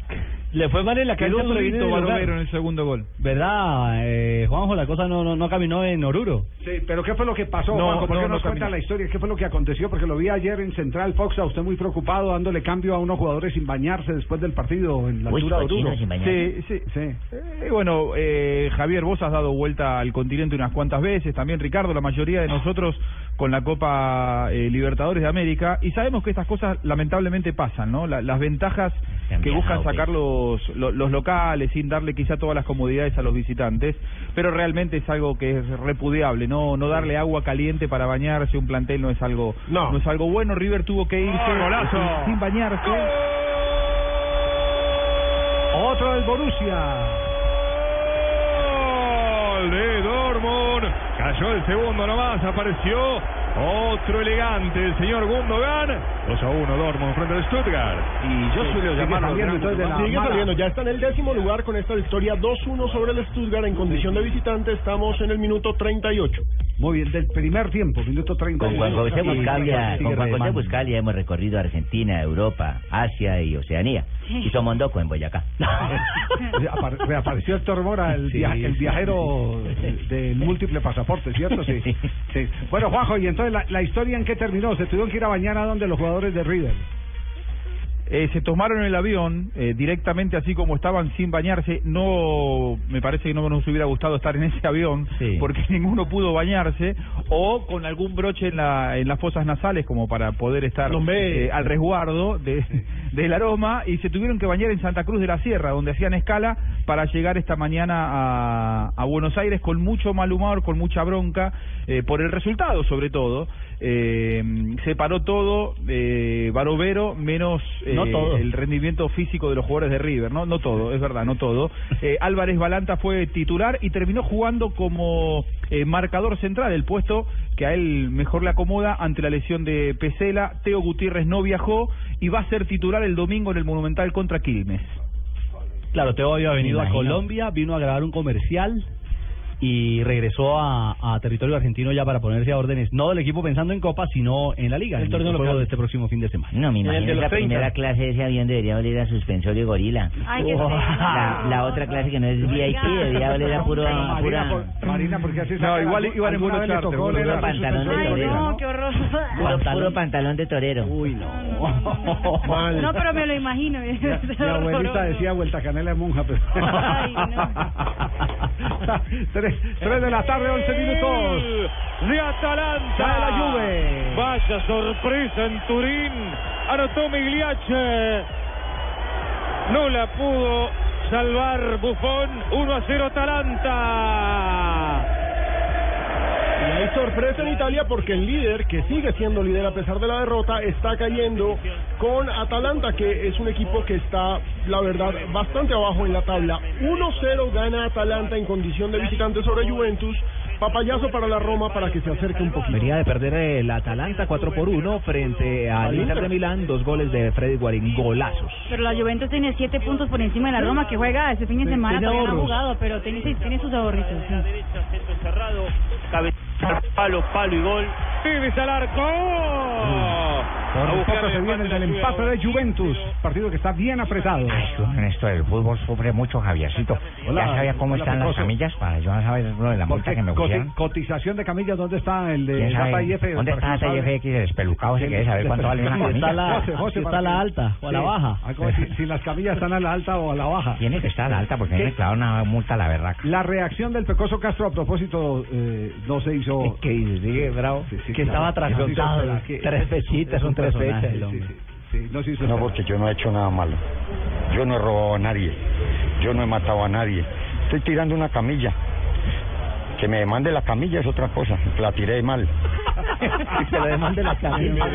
Le fue mal en la cancha, pero Barovero lugar. en el segundo gol. ¿Verdad, eh, Juanjo? La cosa no, no, no caminó en Oruro. Sí, pero ¿qué fue lo que pasó, No, Juanjo? ¿Por qué no, no nos no cuenta la historia? ¿Qué fue lo que aconteció? Porque lo vi ayer en Central Fox, a usted muy preocupado, dándole cambio a unos jugadores sin bañarse después del partido en la Uy, altura de Oruro. Sí, sí. Sí. Eh, bueno, eh, Javier, vos has dado vuelta al continente unas cuantas veces, también Ricardo, la mayoría de nosotros con la Copa eh, Libertadores de América, y sabemos que estas cosas lamentablemente pasan, ¿no? La- las ventajas que buscan viajado, los, lo- los locales sin darle quizá todas las comodidades a los visitantes, pero realmente es algo que es repudiable, no no darle agua caliente para bañarse un plantel no es algo No. es algo bueno. River tuvo que irse ¡Oh, sin, bañarse. Otro del Borussia. Gol de Dortmund. Cayó el segundo nomás, apareció otro elegante, el señor Gundogan. 2 a 1 Dortmund frente al Stuttgart. Y yo suelo llamarlo saliendo entonces de la Sigue saliendo, ya está en el décimo lugar con esta victoria 2-1 sobre el Stuttgart en condición de visitante. Estamos en el minuto 38. Muy bien, del primer tiempo, minuto 30. Con Juan José Buscalia, con Juan José. Buscalia hemos recorrido Argentina, Europa, Asia y Oceanía. Y Somondoco en Boyacá. Apar- Reapareció Héctor Mora, el, Sí, via- el sí. viajero del múltiple pasaporte, ¿cierto? Sí. sí. Bueno, Juanjo, y entonces la, la historia en qué terminó? ¿Se tuvieron que ir a bañar a donde los jugadores de River? Eh, se tomaron el avión eh, directamente así como estaban sin bañarse. No, me parece que no nos hubiera gustado estar en ese avión Sí. porque ninguno pudo bañarse o con algún broche en, la, en las fosas nasales como para poder estar eh, al resguardo de, del aroma y se tuvieron que bañar en Santa Cruz de la Sierra donde hacían escala para llegar esta mañana a, a Buenos Aires con mucho mal humor, con mucha bronca eh, por el resultado sobre todo. Eh, se paró todo, eh, Barovero, menos eh, No todo. el rendimiento físico de los jugadores de River, no no todo, es verdad, no todo. Eh, Álvarez Balanta fue titular y terminó jugando como eh, marcador central, el puesto que a él mejor le acomoda ante la lesión de Pesela. Teo Gutiérrez no viajó y va a ser titular el domingo en el Monumental contra Quilmes. Claro, Teo había venido a. Colombia, vino a grabar un comercial y regresó a, a territorio argentino ya para ponerse a órdenes, no del equipo pensando en Copa, sino en la Liga, El en torneo local. de este próximo fin de semana. No, me el imagino la 30. primera clase de ese avión debería oler a suspensorio gorila. Ay, qué la, la otra clase que no es VIP debería oler a puro... Marina, pura- por- Marina, porque así No, igual la- iban en le charter, charter. pantalón de Ay, torero. no, qué horror. Puro, puro pantalón de torero. Uy, no. Mal. No, pero me lo imagino. Mi, abuelita decía vuelta canela de monja, pero... Ay, tres, tres de la tarde, 11 minutos. de Atalanta. Cae la Juve. Vaya sorpresa en Turín. Anotó Migliache. No la pudo salvar Buffon. 1 a 0 Atalanta. Hay sorpresa en Italia porque el líder, que sigue siendo líder a pesar de la derrota, está cayendo con Atalanta, que es un equipo que está, la verdad, bastante abajo en la tabla. 1-0 gana Atalanta en condición de visitante sobre Juventus. Papayazo para la Roma para que se acerque un poquito. Venía de perder el Atalanta 4 por 1 frente al Inter de Milán, dos goles de Freddy Guarín, golazos. Pero la Juventus tiene siete puntos por encima de la Roma que juega este fin de semana. tiene Todavía no ha ahorros. jugado, pero tiene, tiene sus ahorritos. sí. Palo, palo y gol. Pibes al arco. Por buscar poco se viene el empate de Juventus, partido que está bien apretado. En esto del fútbol sufre mucho Javiercito. Hola, ya sabía cómo hola, están las camillas para yo saber lo de la multa que me pusieron. cotización de camillas, ¿dónde está el de IF? ¿Dónde está IFX el espelucado? Si quiere saber cuánto vale una camilla. está la- José, José, está la que- alta o a la baja. Ah, si, si las camillas están a la alta o a la baja. Tiene que estar a la alta porque me clavaron una multa a la berraca. La reacción del Pecoso Castro a propósito eh, no se hizo. ¿Qué dices? Sigue bravo. Que estaba atrasado. Es que- Tres fechitas, un personaje, fechas. el hombre. Sí, no No, porque yo no he hecho nada malo. Yo no he robado a nadie. Yo no he matado a nadie. Estoy tirando una camilla. Que me demande la camilla es otra cosa. La tiré mal. Que le demande la camilla.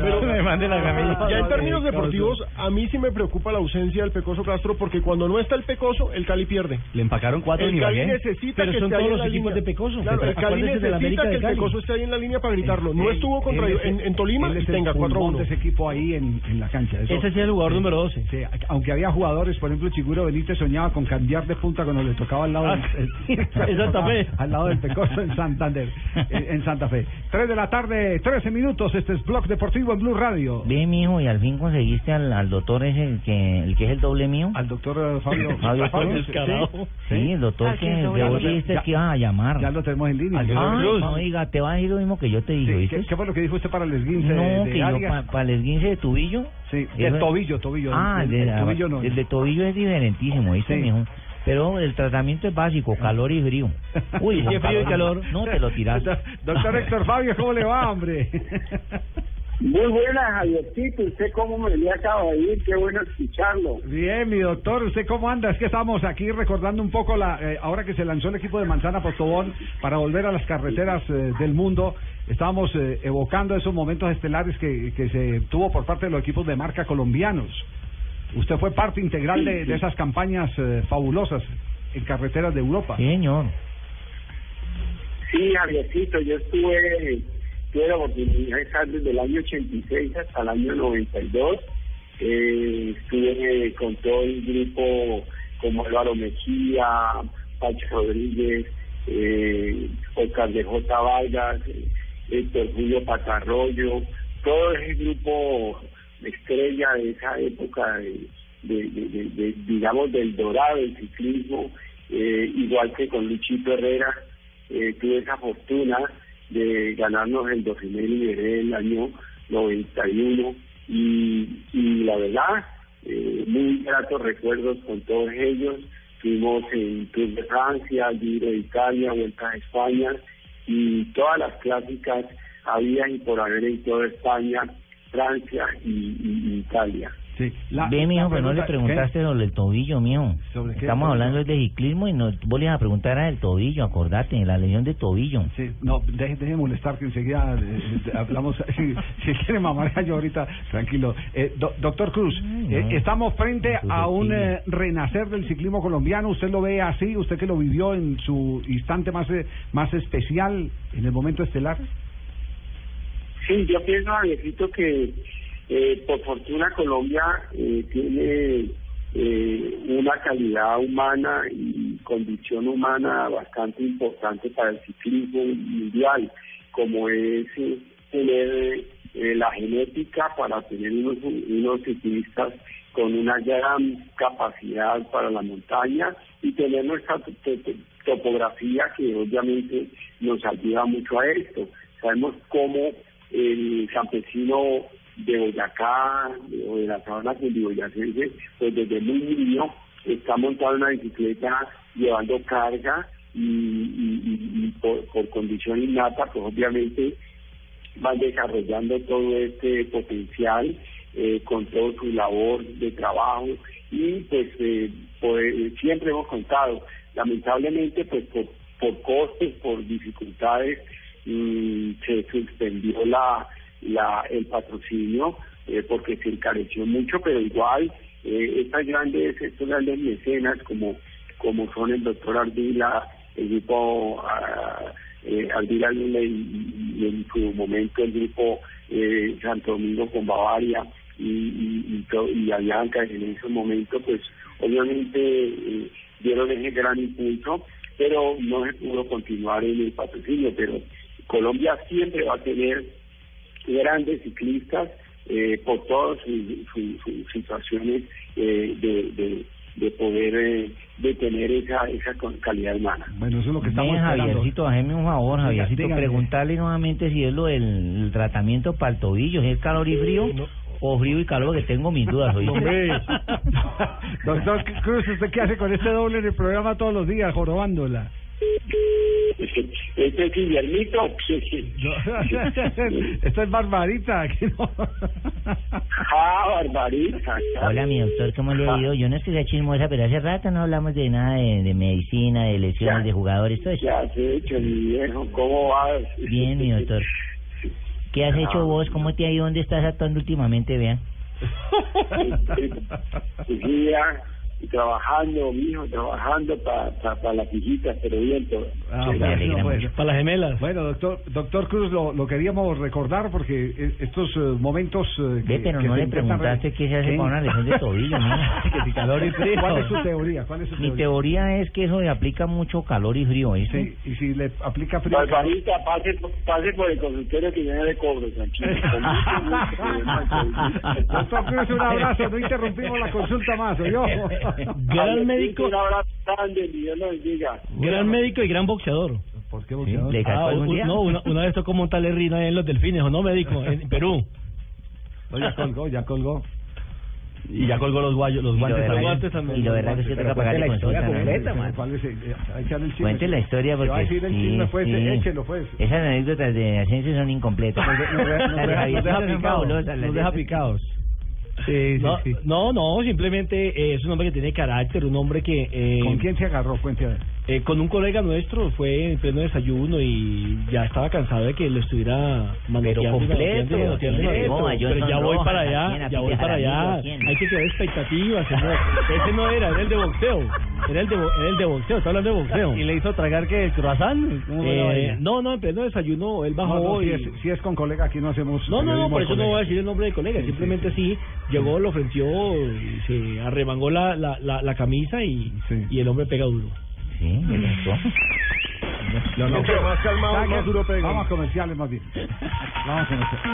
Pero le demande la camilla. Ya en términos deportivos, a mí sí me preocupa la ausencia del Pecoso Castro porque cuando no está el Pecoso, el Cali pierde. Le empacaron cuatro en El Cali Ibagué. necesita Pero que son esté ahí todos en los la equipos línea. de Pecoso. Claro, el Cali necesita que el. Pecoso esté ahí en la línea para gritarlo. No estuvo contra en, en Tolima y tenga pulmón 4-1. de ese equipo ahí en, en la cancha. Eso- Ese sí es el jugador número 12. sí, aunque había jugadores, por ejemplo, Chiguro Benítez soñaba con cambiar de punta cuando le tocaba al lado Ah, del, en Santa Fe. al lado del Pecoso en Santander, en, en Santa Fe. 3 de la tarde, 13 minutos, este es Blog Deportivo en Blue Radio. Ve, mijo, y al fin conseguiste al, al doctor ese, el que, el que es el doble mío. Al doctor eh, Fabio, Fabio Fabio, sí, Sí, el doctor Al que de vos dijiste Ya- que ibas a llamar. Ya lo tenemos en línea. Ay, Cruz. oiga, te va a decir lo mismo que yo te dije, Sí, ¿viste? ¿qué, qué fue lo que dijo usted para el esguince No, de, de que yo Arias? para el esguince de tobillo. Sí, Eso- el tobillo, tobillo. Ah, el, el, de la- tobillo no. el de tobillo es diferentísimo, ¿viste, Sí. mijo? Pero el tratamiento es básico, calor y frío. Uy, ¿Y frío y calor? No, te lo tiras. Doctor Héctor Fabio, ¿cómo le va, hombre? Muy buena, Javiercito. ¿Usted cómo me le acaba de ir? Qué bueno escucharlo. Bien, mi doctor, ¿usted cómo anda? Es que estamos aquí recordando un poco la eh, ahora que se lanzó el equipo de Manzana Postobón para volver a las carreteras eh, del mundo. Estábamos eh, evocando esos momentos estelares que, que se tuvo por parte de los equipos de marca colombianos. Usted fue parte integral de, de esas campañas eh, fabulosas en carreteras de Europa. Sí, señor. Sí, Javiercito, yo estuve, tuve la oportunidad de estar desde el año 86 hasta el año 92. Eh, estuve con todo el grupo como Álvaro Mejía, Pacho Rodríguez, eh, Oscar de J. Vargas, Héctor Julio Patarroyo, todo ese grupo estrella de esa época de, digamos, del dorado del ciclismo, eh, igual que con Luchito Herrera, eh, tuve esa fortuna de ganarnos el Dauphiné Liberé el año 91 y, y la verdad, eh, muy gratos recuerdos con todos ellos. Fuimos en Tour de Francia, Giro de Italia, Vuelta a España y todas las clásicas había y por haber en toda España, Francia y, y- y Italia. Sí. La- Ve, mijo, pero no le pregunta- preguntaste ¿qué? sobre el tobillo, mijo. ¿Sobre qué? Estamos hablando de ciclismo y no, vos le ibas a preguntar al tobillo, acordate, la lesión de tobillo. Sí, no, deje, deje de molestar que enseguida eh, eh, hablamos. si, si quiere mamar yo ahorita, tranquilo. Eh, do- doctor Cruz, eh, no. estamos frente a un eh, renacer del ciclismo colombiano. ¿Usted lo ve así? ¿Usted que lo vivió en su instante más, eh, más especial, en el momento estelar? Sí, yo pienso, Javiercito, que eh, por fortuna Colombia eh, tiene eh, una calidad humana y condición humana bastante importante para el ciclismo mundial, como es eh, tener eh, la genética para tener unos, unos ciclistas con una gran capacidad para la montaña y tener nuestra to- to- topografía que obviamente nos ayuda mucho a esto. Sabemos cómo el campesino de Boyacá o de la sabana cundiboyacense, pues desde muy niño está montado en una bicicleta llevando carga y- y por, por condición innata, pues obviamente van desarrollando todo este potencial eh, con toda su labor de trabajo y pues eh, pues, siempre hemos contado lamentablemente pues por, por costes por dificultades mm, se suspendió la, la el patrocinio eh, porque se encareció mucho pero igual eh, estas grandes estos grandes mecenas como como son el doctor Ardila el grupo ah, eh, Ardila y, en su momento el grupo eh, Santo Domingo con Bavaria y, y, y, en ese momento pues obviamente eh, dieron ese gran impulso pero no se pudo continuar en el patrocinio pero Colombia siempre va a tener grandes ciclistas eh, por todas sus, sus- sus situaciones eh, de, de, de poder eh, de tener esa esa calidad humana. Bueno, eso es lo que estamos esperando. Javiercito, hazme un favor, Javiercito, preguntarle nuevamente si es lo del el tratamiento para el tobillo, si es calor y frío, o frío y calor, que tengo mis dudas. ¿oíste? Doctor Cruz, ¿usted qué hace con este doble en el programa todos los días, jorobándola? Este es Guillermito. Esto es Barbarita. no. ah, Barbarita. Hola, mi doctor, ¿cómo le ha ido? Yo no es que sea chismosa, pero hace rato no hablamos de nada de, de medicina, de lesiones Ya. de jugadores, todo eso. ¿Qué has hecho, mi viejo? ¿Cómo vas? Bien, mi doctor. ¿Qué has hecho vos? ¿Cómo te ha ido? ¿Dónde estás actuando últimamente, vean? Sí, ya, y trabajando, mijo, trabajando para pa, las hijitas, pero bien todo. Ah, Sí, bueno, no, bueno. Para las gemelas. Bueno, doctor, doctor Cruz, lo, lo queríamos recordar porque eh, estos eh, momentos eh, que, Ve, pero que no se le preguntaste re- qué se hace ¿Qué? con una lesión de tobillo, ¿no? Que si calor y frío. ¿Cuál es su teoría? ¿Cuál es su Mi teoría? teoría es que eso le aplica mucho calor y frío, ¿viste? Sí, y si le aplica frío. Barbarita, pase, pase por el consultorio que yo le cobro, tranquilo. Doctor Cruz, un abrazo, no interrumpimos la consulta más, ¿oyó? Gran médico. Un abrazo grande, Dios lo bendiga. Gran médico y gran boxeador. ¿Por qué boxeador? ¿Le Ah, un- día? no, una, una vez tocó montarle rina en los delfines, ¿o no, médico? En Perú. No, ya colgó, ya colgó. Y ya colgó los, guayos, los Y lo guantes también. y lo verdad que usted Pero toca pagar de la historia completa, man. ¿Cuál es el- eh. Cuente la historia porque va a decir el sí, chisme, pues, sí. échelo, pues. Esas anécdotas de Asensio son incompletas. Nos deja- de picados, picados. no, no, simplemente eh, es un hombre que tiene carácter, un hombre que... Eh, ¿Con quién se agarró? Ver. Eh, con un colega nuestro, fue en pleno desayuno y ya estaba cansado de que lo estuviera manoteando. y completo. No, Pero ya voy para allá, ¿A ya voy para allá. Hay que crear expectativas, señor. Ese no era, era el de boxeo. Era el de, era el de boxeo, está hablando de boxeo. ¿Y le hizo tragar que el croissant? ¿Cómo fue la Eh, no, no, en pleno desayuno él bajó No, no, si, y... es, si es con colega, aquí no hacemos. No, no, no, por de eso no colega. voy a decir el nombre del colega, simplemente sí, llegó, lo ofreció, y se arremangó la, la, la, la camisa y, y el hombre pega duro. Sí, me gustó. No, no. Entre más calmado, ¿Sabe más qué? duro pega. Vamos a comerciales más bien. Vamos a comerciales.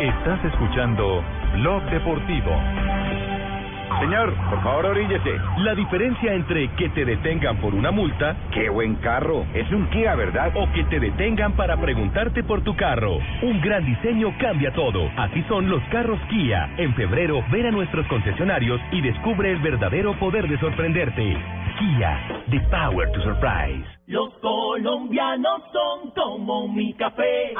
Estás escuchando Blog Deportivo. Señor, por favor, oríllese. La diferencia entre que te detengan por una multa, Qué buen carro. Es un Kia, ¿verdad? o que te detengan para preguntarte por tu carro. Un gran diseño cambia todo. Así son los carros Kia. En febrero, ven a nuestros concesionarios y descubre el verdadero poder de sorprenderte. Kia, the power to surprise. Los colombianos son como mi café.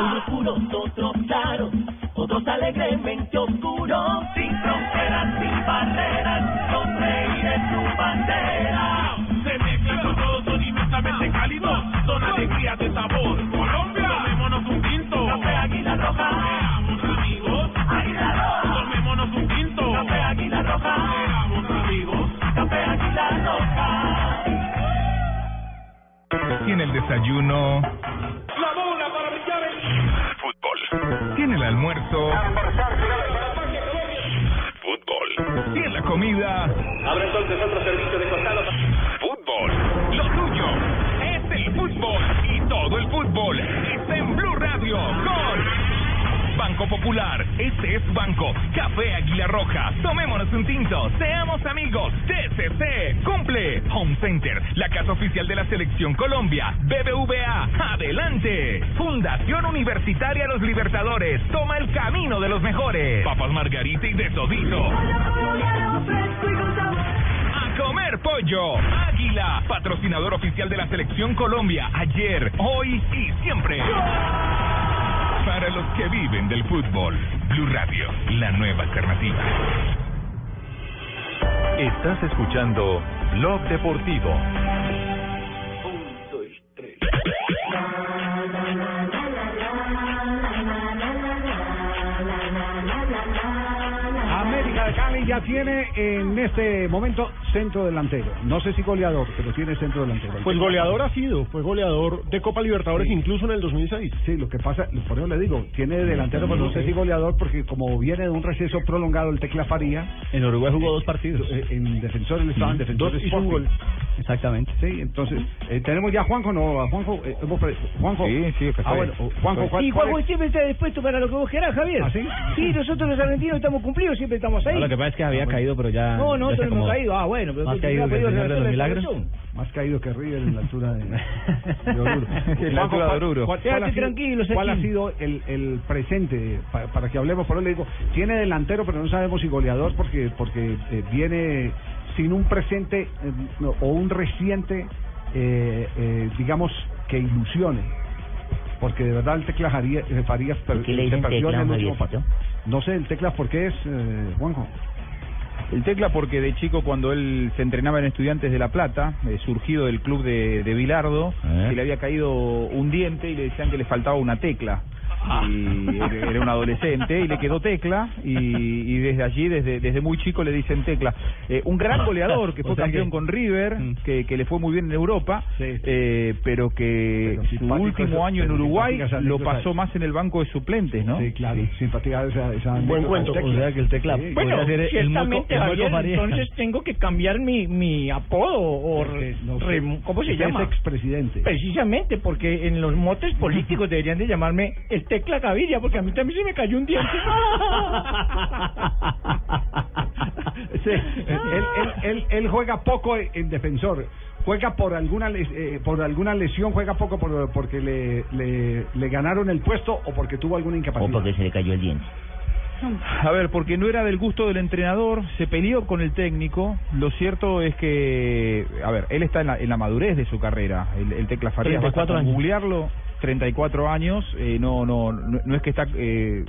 Unos puros, otros claros, otros alegremente oscuros. Sin fronteras, sin barreras, con reír en su bandera. Se mezclan con todos, son inmensamente cálidos. Son alegrías de sabor. Colombia, tomémonos un tinto. Café Águila Roja. Seamos amigos. Águila Roja. Tomémonos un tinto. Café Águila Roja. Seamos amigos. Café Águila Roja. Tiene el desayuno. La bola para brillar Fútbol. Tiene el almuerzo. Comida. Abre entonces otro servicio de costado. Fútbol. Lo tuyo es el fútbol. Y todo el fútbol está en Blue Radio con Banco Popular. Este es Banco. Café Águila Roja. Tomémonos un tinto. Seamos amigos. TCC. Cumple. Home Center. La casa oficial de la Selección Colombia. BBVA. Adelante. Fundación Universitaria Los Libertadores. Toma el camino de los mejores. Papas Margarita y de Todito. A comer pollo. Águila, patrocinador oficial de la Selección Colombia. Ayer, hoy y siempre. Para los que viven del fútbol. Blue Radio, la nueva alternativa. Estás escuchando Blog Deportivo. América de Cali ya tiene en este momento centro delantero. No sé si goleador, pero tiene centro delantero. Pues goleador ha sido, fue goleador de Copa Libertadores Sí. incluso en el 2006. Sí, lo que pasa, por eso le digo, tiene delantero, pero no sé si goleador, porque como viene de un receso prolongado el Tecla Faría. En Uruguay jugó dos partidos. eh, En defensor, él estaba en defensor Dos hizo un gol. Exactamente. Sí, entonces, eh, tenemos ya a Juanjo, no, a Juanjo, eh, Juanjo. Sí, sí, que Ah, bueno. Juanjo, ¿cuál, Y Juanjo es? siempre está dispuesto para lo que vos querás, Javier. ¿Ah, sí? Sí, nosotros los argentinos estamos cumplidos, siempre estamos ahí. No, lo que pasa es que había caído, pero ya. No, no, nosotros hemos caído. Ah, bueno, pero Más caído que el Señor de los Milagros. Más caído que River en la altura de, de Oruro. En la altura de ¿cuál- Oruro. ¿Cuál, cuál ha sido, tranquilo, cuál ha sido el, el presente? Pa- Para, que hablemos, por eso le digo, tiene delantero, pero no sabemos si goleador, porque porque eh, viene sin un presente eh, no, o un reciente, eh, eh, digamos, que ilusione. Porque de verdad el Tecla Jaría- eh, Farías per- qué le se dicen perdió Tecla, en el último Javiercito? partido. No sé, el Tecla, ¿por qué es, eh, Juanjo? El Tecla porque de chico cuando él se entrenaba en Estudiantes de La Plata, eh, surgido del club de, de Bilardo, Eh. se le había caído un diente y le decían que le faltaba una tecla. Y era un adolescente y le quedó tecla y, y desde allí, desde, desde muy chico le dicen tecla. Eh, un gran goleador que O fue sea campeón que- con River, Mm. que, que le fue muy bien en Europa, Sí. eh, pero que Pero su último año en Uruguay lo pasó más en el banco de suplentes, ¿no? Sí, claro, simpatía esa, esa Buen cuento. O sea que el Tecla Sí. Bueno, ser el ciertamente, Javier, entonces tengo que cambiar mi, mi apodo o re- no sé, re- ¿cómo se llama? Es expresidente. Precisamente, porque en los motes políticos deberían de llamarme el Tecla Gavilla, porque a mí también se me cayó un diente. Sí, él, él, él, él juega poco en defensor. Juega por alguna les- eh, por alguna lesión, juega poco por, porque le, le, le ganaron el puesto o porque tuvo alguna O incapacidad. porque se le cayó el diente. A ver, porque no era del gusto del entrenador, se peleó con el técnico. Lo cierto es que, a ver, él está en la, en la madurez de su carrera. El, el Tecla Farías, 34 basta con años. googlearlo, 34 años. eh, no, no, no, no es que está eh,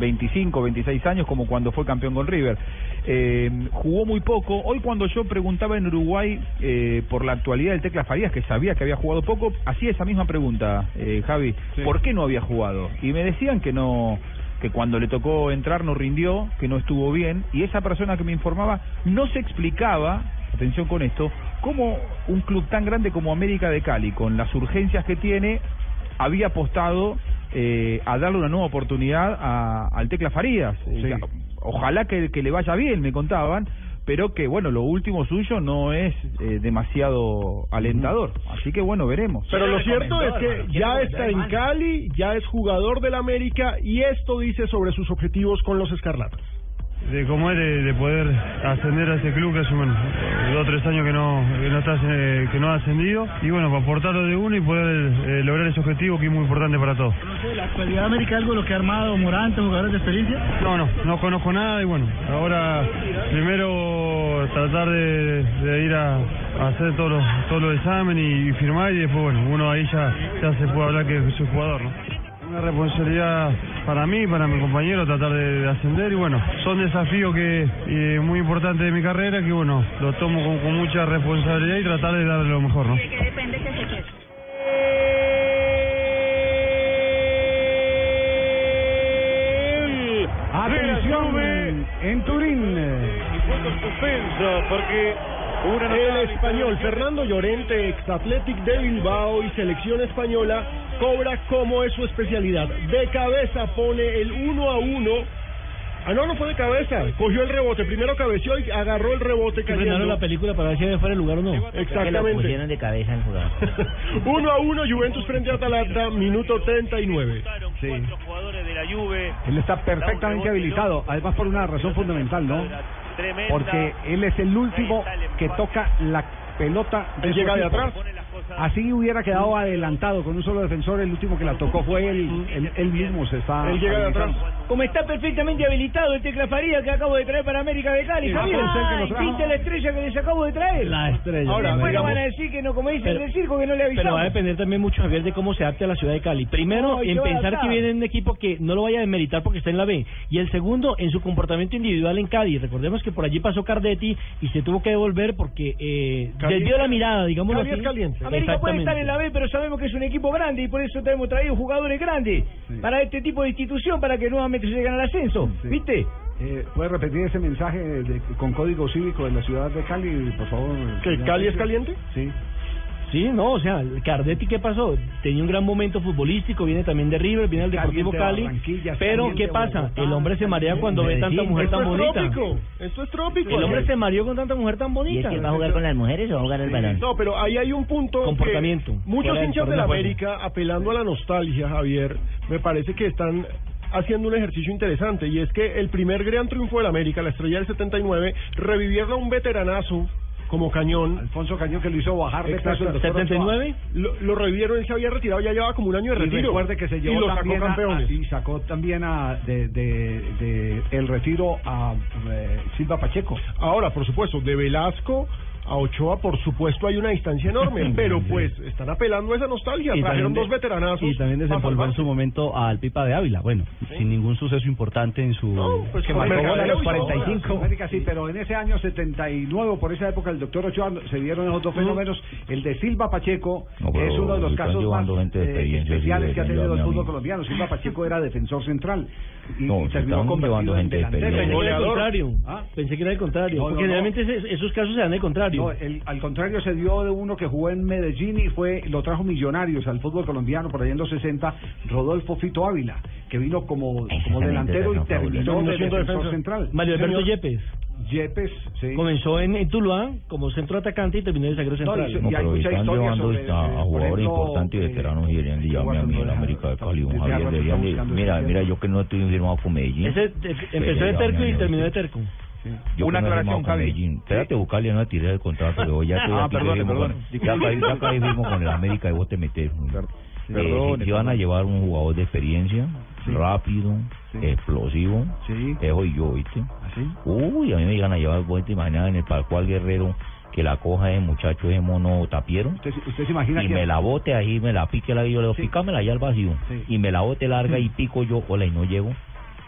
25, 26 años como cuando fue campeón con River. Eh, jugó muy poco. Hoy cuando yo preguntaba en Uruguay eh, por la actualidad del Tecla Farías, que sabía que había jugado poco, hacía esa misma pregunta, eh, Javi. ¿Por qué no había jugado? Y me decían que no que cuando le tocó entrar no rindió, que no estuvo bien, y esa persona que me informaba no se explicaba, atención con esto, cómo un club tan grande como América de Cali, con las urgencias que tiene, había apostado eh, a darle una nueva oportunidad a- al Tecla Farías. Eh, Sí. Ojalá que, que le vaya bien, me contaban, pero que bueno, lo último suyo no es eh, demasiado alentador. Así que bueno, veremos. Pero lo cierto es que ya está en Cali, ya es jugador del América y esto dice sobre sus objetivos con los Escarlatas. De cómo es de, de poder ascender a este club que hace bueno, dos o tres años que no que no está eh, que no ha ascendido. Y bueno para aportarlo de uno y poder eh, lograr ese objetivo que es muy importante para todos. ¿La actualidad América algo lo que ha armado Morante, jugadores de experiencia? no no no conozco nada y bueno ahora primero tratar de, de ir a, a hacer todos los todos los exámenes y, firmar y después bueno uno ahí ya ya se puede hablar que soy jugador no una responsabilidad para mí, para mi compañero, tratar de, de ascender y bueno, son desafíos que eh, muy importantes de mi carrera que bueno, lo tomo con, con mucha responsabilidad y tratar de darle lo mejor, ¿no? Atención en Turín. suspenso porque el español Fernando Llorente, ex Athletic de Bilbao y selección española, cobra como es su especialidad. De cabeza pone el 1 a 1 Ah, no, no fue de cabeza. Cogió el rebote. Primero cabeció y agarró el rebote frenaron la película para ver si fuera el lugar o no. Exactamente. de cabeza el jugador. Uno a uno, Juventus frente a Atalanta, minuto 39. Sí. jugadores de la Juve. Él está perfectamente habilitado, además por una razón fundamental, ¿no? Tremenda. Porque él es el último que toca la pelota Él llega de atrás. Así hubiera quedado adelantado con un solo defensor, el último que la tocó fue él, él, él mismo se está Él llega de atrás. habilitando. Como está perfectamente habilitado el Tecla Faría que acabo de traer para América de Cali, Javier. ¿Viste la estrella que les acabo de traer? La estrella. Ahora, después digamos- van a decir que no, como dicen Pero- circo, que no le avisamos. Pero va a depender también mucho, Javier, de cómo se adapte a la ciudad de Cali. Primero, No, en pensar que viene un equipo que no lo vaya a desmeritar porque está en la B. Y el segundo, en su comportamiento individual en Cali. Recordemos que por allí pasó Cardetti y se tuvo que devolver porque eh, desvió la mirada, digamos Cali es caliente. América puede estar en la B, pero sabemos que es un equipo grande y por eso te hemos traído jugadores grandes para este tipo de institución para que nuevamente se lleguen al ascenso. Sí. ¿Viste? Eh, ¿Puede repetir ese mensaje de- con código cívico de la ciudad de Cali, por favor? ¿Que Cali es caliente? Sí. Sí, no, o sea, Cardetti, ¿qué pasó? Tenía un gran momento futbolístico, viene también de River, viene del Deportivo Cali. Pero, ¿qué pasa? Bogotá, El hombre se marea cuando ve tanta mujer Esto tan es bonita. trópico. Esto es trópico. El hombre se mareó con tanta mujer tan ¿Y es bonita. que va a jugar con las mujeres o va a jugar el balón? No, pero ahí hay un punto. que Comportamiento. Muchos hinchas de la. América, apelando a la nostalgia, Javier, me parece que están haciendo un ejercicio interesante. Y es que el primer gran triunfo de la América, la estrella del 79, revivieron a un veteranazo como Cañón. Alfonso Cañón que lo hizo bajar de peso Ochoa. 79. Lo, lo revivieron, él se había retirado, ya llevaba como un año de Y retiro. recuerde que se y llevó lo sacó también a- campeones. a- y sacó también a, de, de, de el retiro a eh, Silva Pacheco. Ahora, por supuesto, de Velasco a Ochoa, por supuesto, hay una distancia enorme, pero pues están apelando a esa nostalgia. Y Trajeron también de- dos veteranazos. Y también desempolvó en su momento al Pipa de Ávila. Bueno, sin ningún suceso importante en su. pues, que marcó a los y todo. 45. América sí, pero en ese año 79, por esa época, el doctor Ochoa se vieron esos dos fenómenos. El de Silva Pacheco No, es uno de los casos más eh, especiales que ha tenido el fútbol colombiano. Silva Pacheco era defensor central y, No, y se terminó convertido llevando en gente de delantero. experiencia. Pensé que era el contrario. ¿Ah? Pensé que era el contrario. No, no, porque no. generalmente ese- esos casos se dan el contrario. No, el- al contrario se dio de uno que jugó en Medellín y fue lo trajo Millonarios al fútbol colombiano por allá en los 60, Rodolfo Fito Ávila, que vino como, como delantero y terminó de siendo defensor central. Mario Alberto Señor. Yepes. Yepes, sí. Comenzó en, en Tuluá como centro atacante y terminó de zaguero No, central. y- No, y hay pero mucha están historia llevando sobre, esta- a eh, por jugadores importantes y eh, veteranos y deberían de llamarme a mí en América de Cali, un Javier, deberían de- mira, mira, yo que no estoy firmado con Medellín. Ese eh, empezó de terco y terminó de terco. Yo Una aclaración, Javi. Medellín. Espérate, buscarle, no tiré el contrato, pero ya estoy Ah, aquí, perdone, firmo perdone. con- Ya caí, ya caí firmo con el América y vos te metes. Eh, si, van a llevar un jugador de experiencia, rápido, Sí. explosivo, Sí. eso y yo, ¿viste? ¿Así? Uy, a mí me llegan a llevar, vos te imaginas en el Pascual Guerrero que la coja ese muchacho, ese mono tapiero. ¿Usted, usted se imagina y que me la bote ahí, me la pique la yo le digo, Sí. pícamela allá al vacío. Sí. Y me la bote larga y pico yo, hola, y no llego.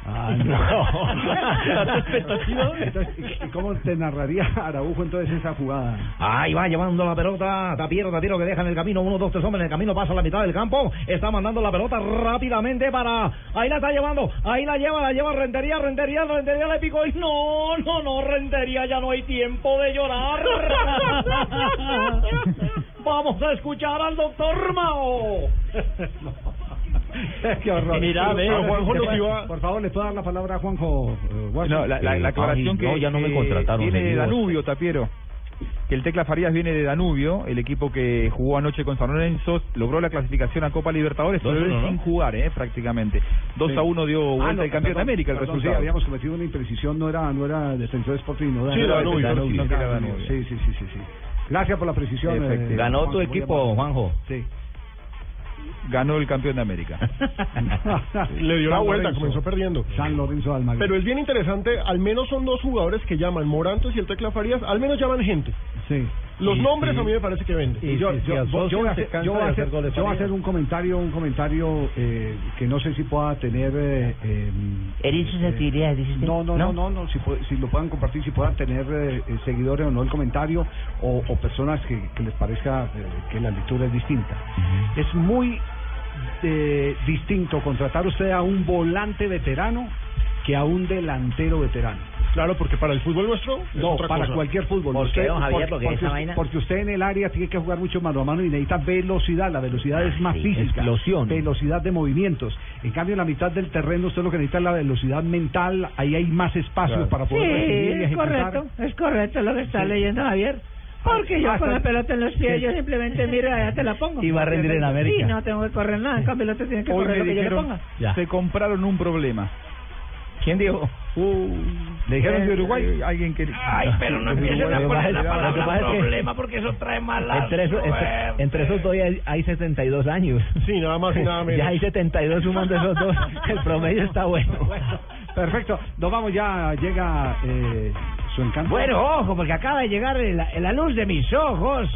Ah, no. Entonces, ¿y- y ¿Cómo te narraría Araujo entonces esa jugada? Ahí va llevando la pelota, Tapiero, Tapiero que deja en el camino, uno, dos, tres hombres en el camino, pasa a la mitad del campo, está mandando la pelota rápidamente para, ahí la está llevando, ahí la lleva, la lleva Rentería, Rentería, Rentería le picó y no, no, no, Rentería, ya no hay tiempo de llorar. Vamos a escuchar al doctor Mao. Qué horror. Mira, ve. Por favor, Juanjo nos ¿le iba- puede- Por favor, le puedo dar la palabra a Juanjo. eh? No, la, la, la aclaración ay, que no, ya no me contrataron, viene de. Danubio, Tapiero. Que el Tecla Farías viene de Danubio, el equipo que jugó anoche con San Lorenzo, logró la clasificación a Copa Libertadores, pero sin jugar, eh, prácticamente. 2 Sí. a 1 dio Ah, vuelta no, el campeón de perdón, América, el perdón, sí, resultado. habíamos cometido una imprecisión, no era, no era defensor Sporting, no era Sí, era Danubio, sí, sino sí, Danubio. Sí, sí, sí, sí, sí. Gracias por la precisión. eh. Ganó Juanjo, tu equipo. Juanjo. Sí. Ganó el campeón de América. Le dio la vuelta, Lorenzo. comenzó perdiendo. San Lorenzo Almagro. Pero es bien interesante, al menos son dos jugadores que llaman, Morantes y el Tecla Farías, al menos llaman gente. Sí. Los Y- nombres y- a mí me parece que venden. Yo, yo, yo- yo voy a hacer, yo voy a hacer- yo voy a hacer un comentario, un comentario eh, que no sé si pueda tener. Eh, eh, ¿Eres susceptibilidades, dice usted? no, no, no, no, no, si, si lo puedan compartir, si puedan tener eh, eh, seguidores o no el comentario o, o personas que, que les parezca eh, que la lectura es distinta. Es muy eh, distinto contratar usted a un volante veterano que a un delantero veterano. Claro, porque para el fútbol nuestro es No, otra para cosa. cualquier fútbol. ¿Por qué, Usted- don Javier? por- Porque porque, esa usted- vaina- porque usted en el área tiene que jugar mucho mano a mano y necesita velocidad. La velocidad es más sí, física. explosión. Velocidad de movimientos. En cambio, en la mitad del terreno usted lo que necesita es la velocidad mental. Ahí hay más espacios para poder recibir y Sí, es correcto, es correcto lo que está Sí. leyendo Javier. Porque yo Ah, con la pelota en los pies, yo simplemente mira, ya te la pongo. Y va a rendir en América. Sí, no tengo que correr nada, en cambio el otro tiene que Hoy correr lo que yo le ponga. se compraron un problema. ¿Quién dijo? ¿Le dijeron de Uruguay? Alguien que... Ay, pero no empiecen a poner la palabra problema porque eso trae mala Entre, esos- entre, entre esos dos hay, hay 72 años. Sí, nada más y nada menos. Ya hay 72 sumando esos dos. El promedio está bueno. Perfecto. Nos vamos ya. Llega eh, su encanto. Bueno, ojo, porque acaba de llegar la, la luz de mis ojos.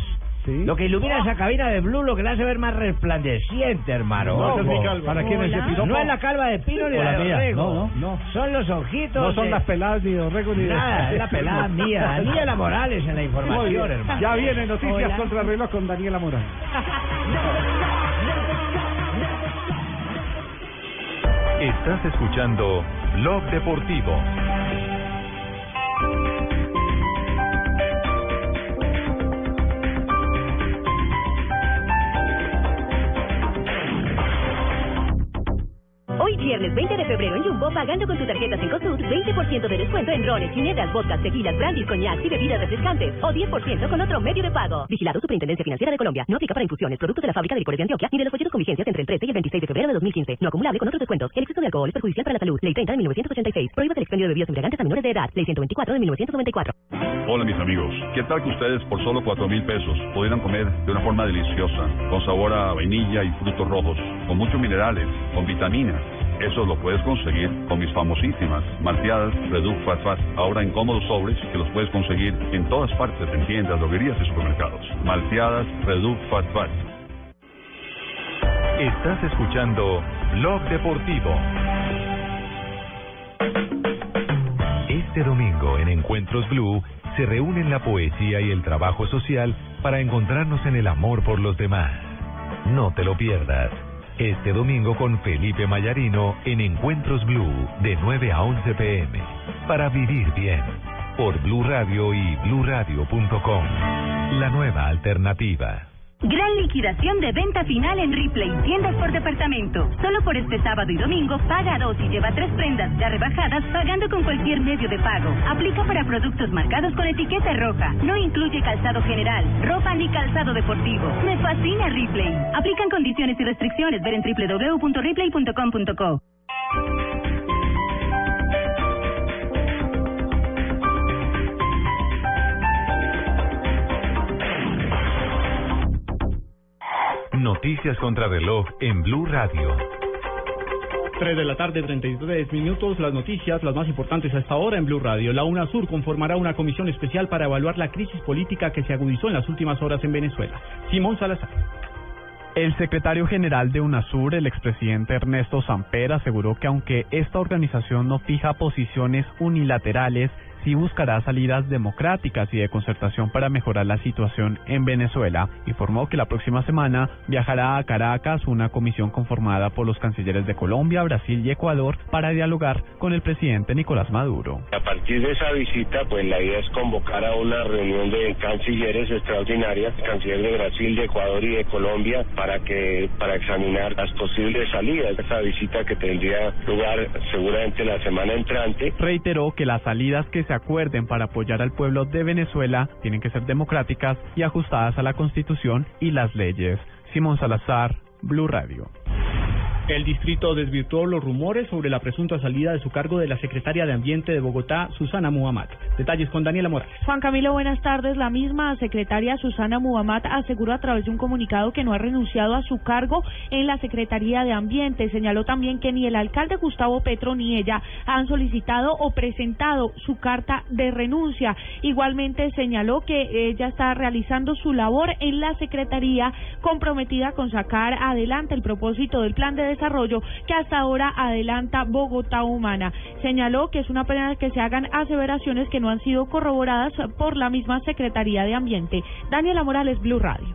Lo que ilumina esa cabina de Blue, lo que la hace ver más resplandeciente, hermano. No, es calva. ¿Para quién es el piropo? No es la calva de Pino ni la la de. Orrego. No, no, Son los ojitos. No son de- las peladas ni de Orrego ni de... Nada, es la pelada mía. Daniela Morales en la información, hermano. Ya vienen noticias Hola. contra el reloj con Daniela Morales. Estás escuchando Blog Deportivo. Hoy viernes 20 de febrero en Jumbo, pagando con tu tarjeta Cencosud, 20% de descuento en rones, ginebras, vodkas, tequilas, brandies, coñacs y bebidas refrescantes. O 10% con otro medio de pago. Vigilado Superintendencia Financiera de Colombia. No aplica para infusiones, productos de la fábrica de licores de Antioquia, ni de los folletos con vigencias entre el 13 y el 26 de febrero de 2015. No acumulable con otros descuentos. El exceso de alcohol es perjudicial para la salud. Ley 30 de 1986. Prohíbe el expendio de bebidas embriagantes a menores de edad. Ley 124 de 1994. Hola mis amigos, ¿qué tal que ustedes por solo cuatro mil pesos pudieran comer de una forma deliciosa, con sabor a vainilla y frutos rojos, con muchos minerales, con vitaminas? Eso lo puedes conseguir con mis famosísimas malteadas Reduc Fat Fat, ahora en cómodos sobres que los puedes conseguir en todas partes, en tiendas, droguerías y supermercados. Malteadas Reduc Fat Fat. Estás escuchando Blog Deportivo. Este domingo en Encuentros Blue se reúnen la poesía y el trabajo social para encontrarnos en el amor por los demás. No te lo pierdas. Este domingo con Felipe Mayarino en Encuentros Blue de 9 a 11 pm. Para vivir bien. Por Blue Radio y bluradio.com. La nueva alternativa. Gran liquidación de venta final en Ripley, tiendas por departamento. Solo por este sábado y domingo, paga dos y lleva tres prendas ya rebajadas pagando con cualquier medio de pago. Aplica para productos marcados con etiqueta roja. No incluye calzado general, ropa ni calzado deportivo. Me fascina Ripley. Aplican condiciones y restricciones. Ver en www.ripley.com.co. Noticias contra reloj en Blue Radio. 3 de la tarde, 33 minutos. Las noticias, las más importantes hasta ahora en Blue Radio. La UNASUR conformará una comisión especial para evaluar la crisis política que se agudizó en las últimas horas en Venezuela. Simón Salazar. El secretario general de UNASUR, el expresidente Ernesto Samper, aseguró que aunque esta organización no fija posiciones unilaterales, sí buscará salidas democráticas y de concertación para mejorar la situación en Venezuela. Informó que la próxima semana viajará a Caracas una comisión conformada por los cancilleres de Colombia, Brasil y Ecuador para dialogar con el presidente Nicolás Maduro. A partir de esa visita, pues la idea es convocar a una reunión de cancilleres extraordinarias, canciller de Brasil, de Ecuador y de Colombia, para que para examinar las posibles salidas de esta visita que tendría lugar seguramente la semana entrante. Reiteró que las salidas que se acuerden para apoyar al pueblo de Venezuela tienen que ser democráticas y ajustadas a la Constitución y las leyes. Simón Salazar, Blue Radio. El distrito desvirtuó los rumores sobre la presunta salida de su cargo de la secretaria de Ambiente de Bogotá, Susana Muhammad. Detalles con Daniela Morales. Juan Camilo, buenas tardes. La misma secretaria Susana Muhammad aseguró a través de un comunicado que no ha renunciado a su cargo en la Secretaría de Ambiente. Señaló también que ni el alcalde Gustavo Petro ni ella han solicitado o presentado su carta de renuncia. Igualmente señaló que ella está realizando su labor en la Secretaría comprometida con sacar adelante el propósito del plan de desarrollo que hasta ahora adelanta Bogotá Humana. Señaló que es una pena que se hagan aseveraciones que no han sido corroboradas por la misma Secretaría de Ambiente. Daniela Morales, Blue Radio.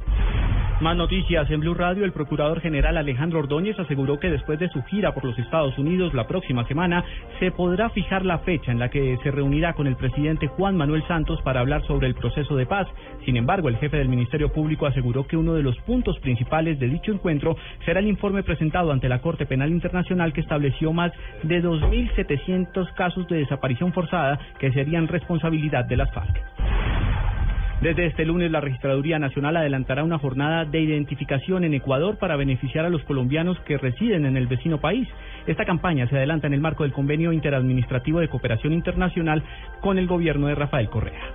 Más noticias en Blue Radio. El procurador general Alejandro Ordóñez aseguró que después de su gira por los Estados Unidos la próxima semana se podrá fijar la fecha en la que se reunirá con el presidente Juan Manuel Santos para hablar sobre el proceso de paz. Sin embargo, el jefe del Ministerio Público aseguró que uno de los puntos principales de dicho encuentro será el informe presentado ante la Corte Penal Internacional que estableció más de 2.700 casos de desaparición forzada que serían responsabilidad de las FARC. Desde este lunes, la Registraduría Nacional adelantará una jornada de identificación en Ecuador para beneficiar a los colombianos que residen en el vecino país. Esta campaña se adelanta en el marco del Convenio Interadministrativo de Cooperación Internacional con el gobierno de Rafael Correa.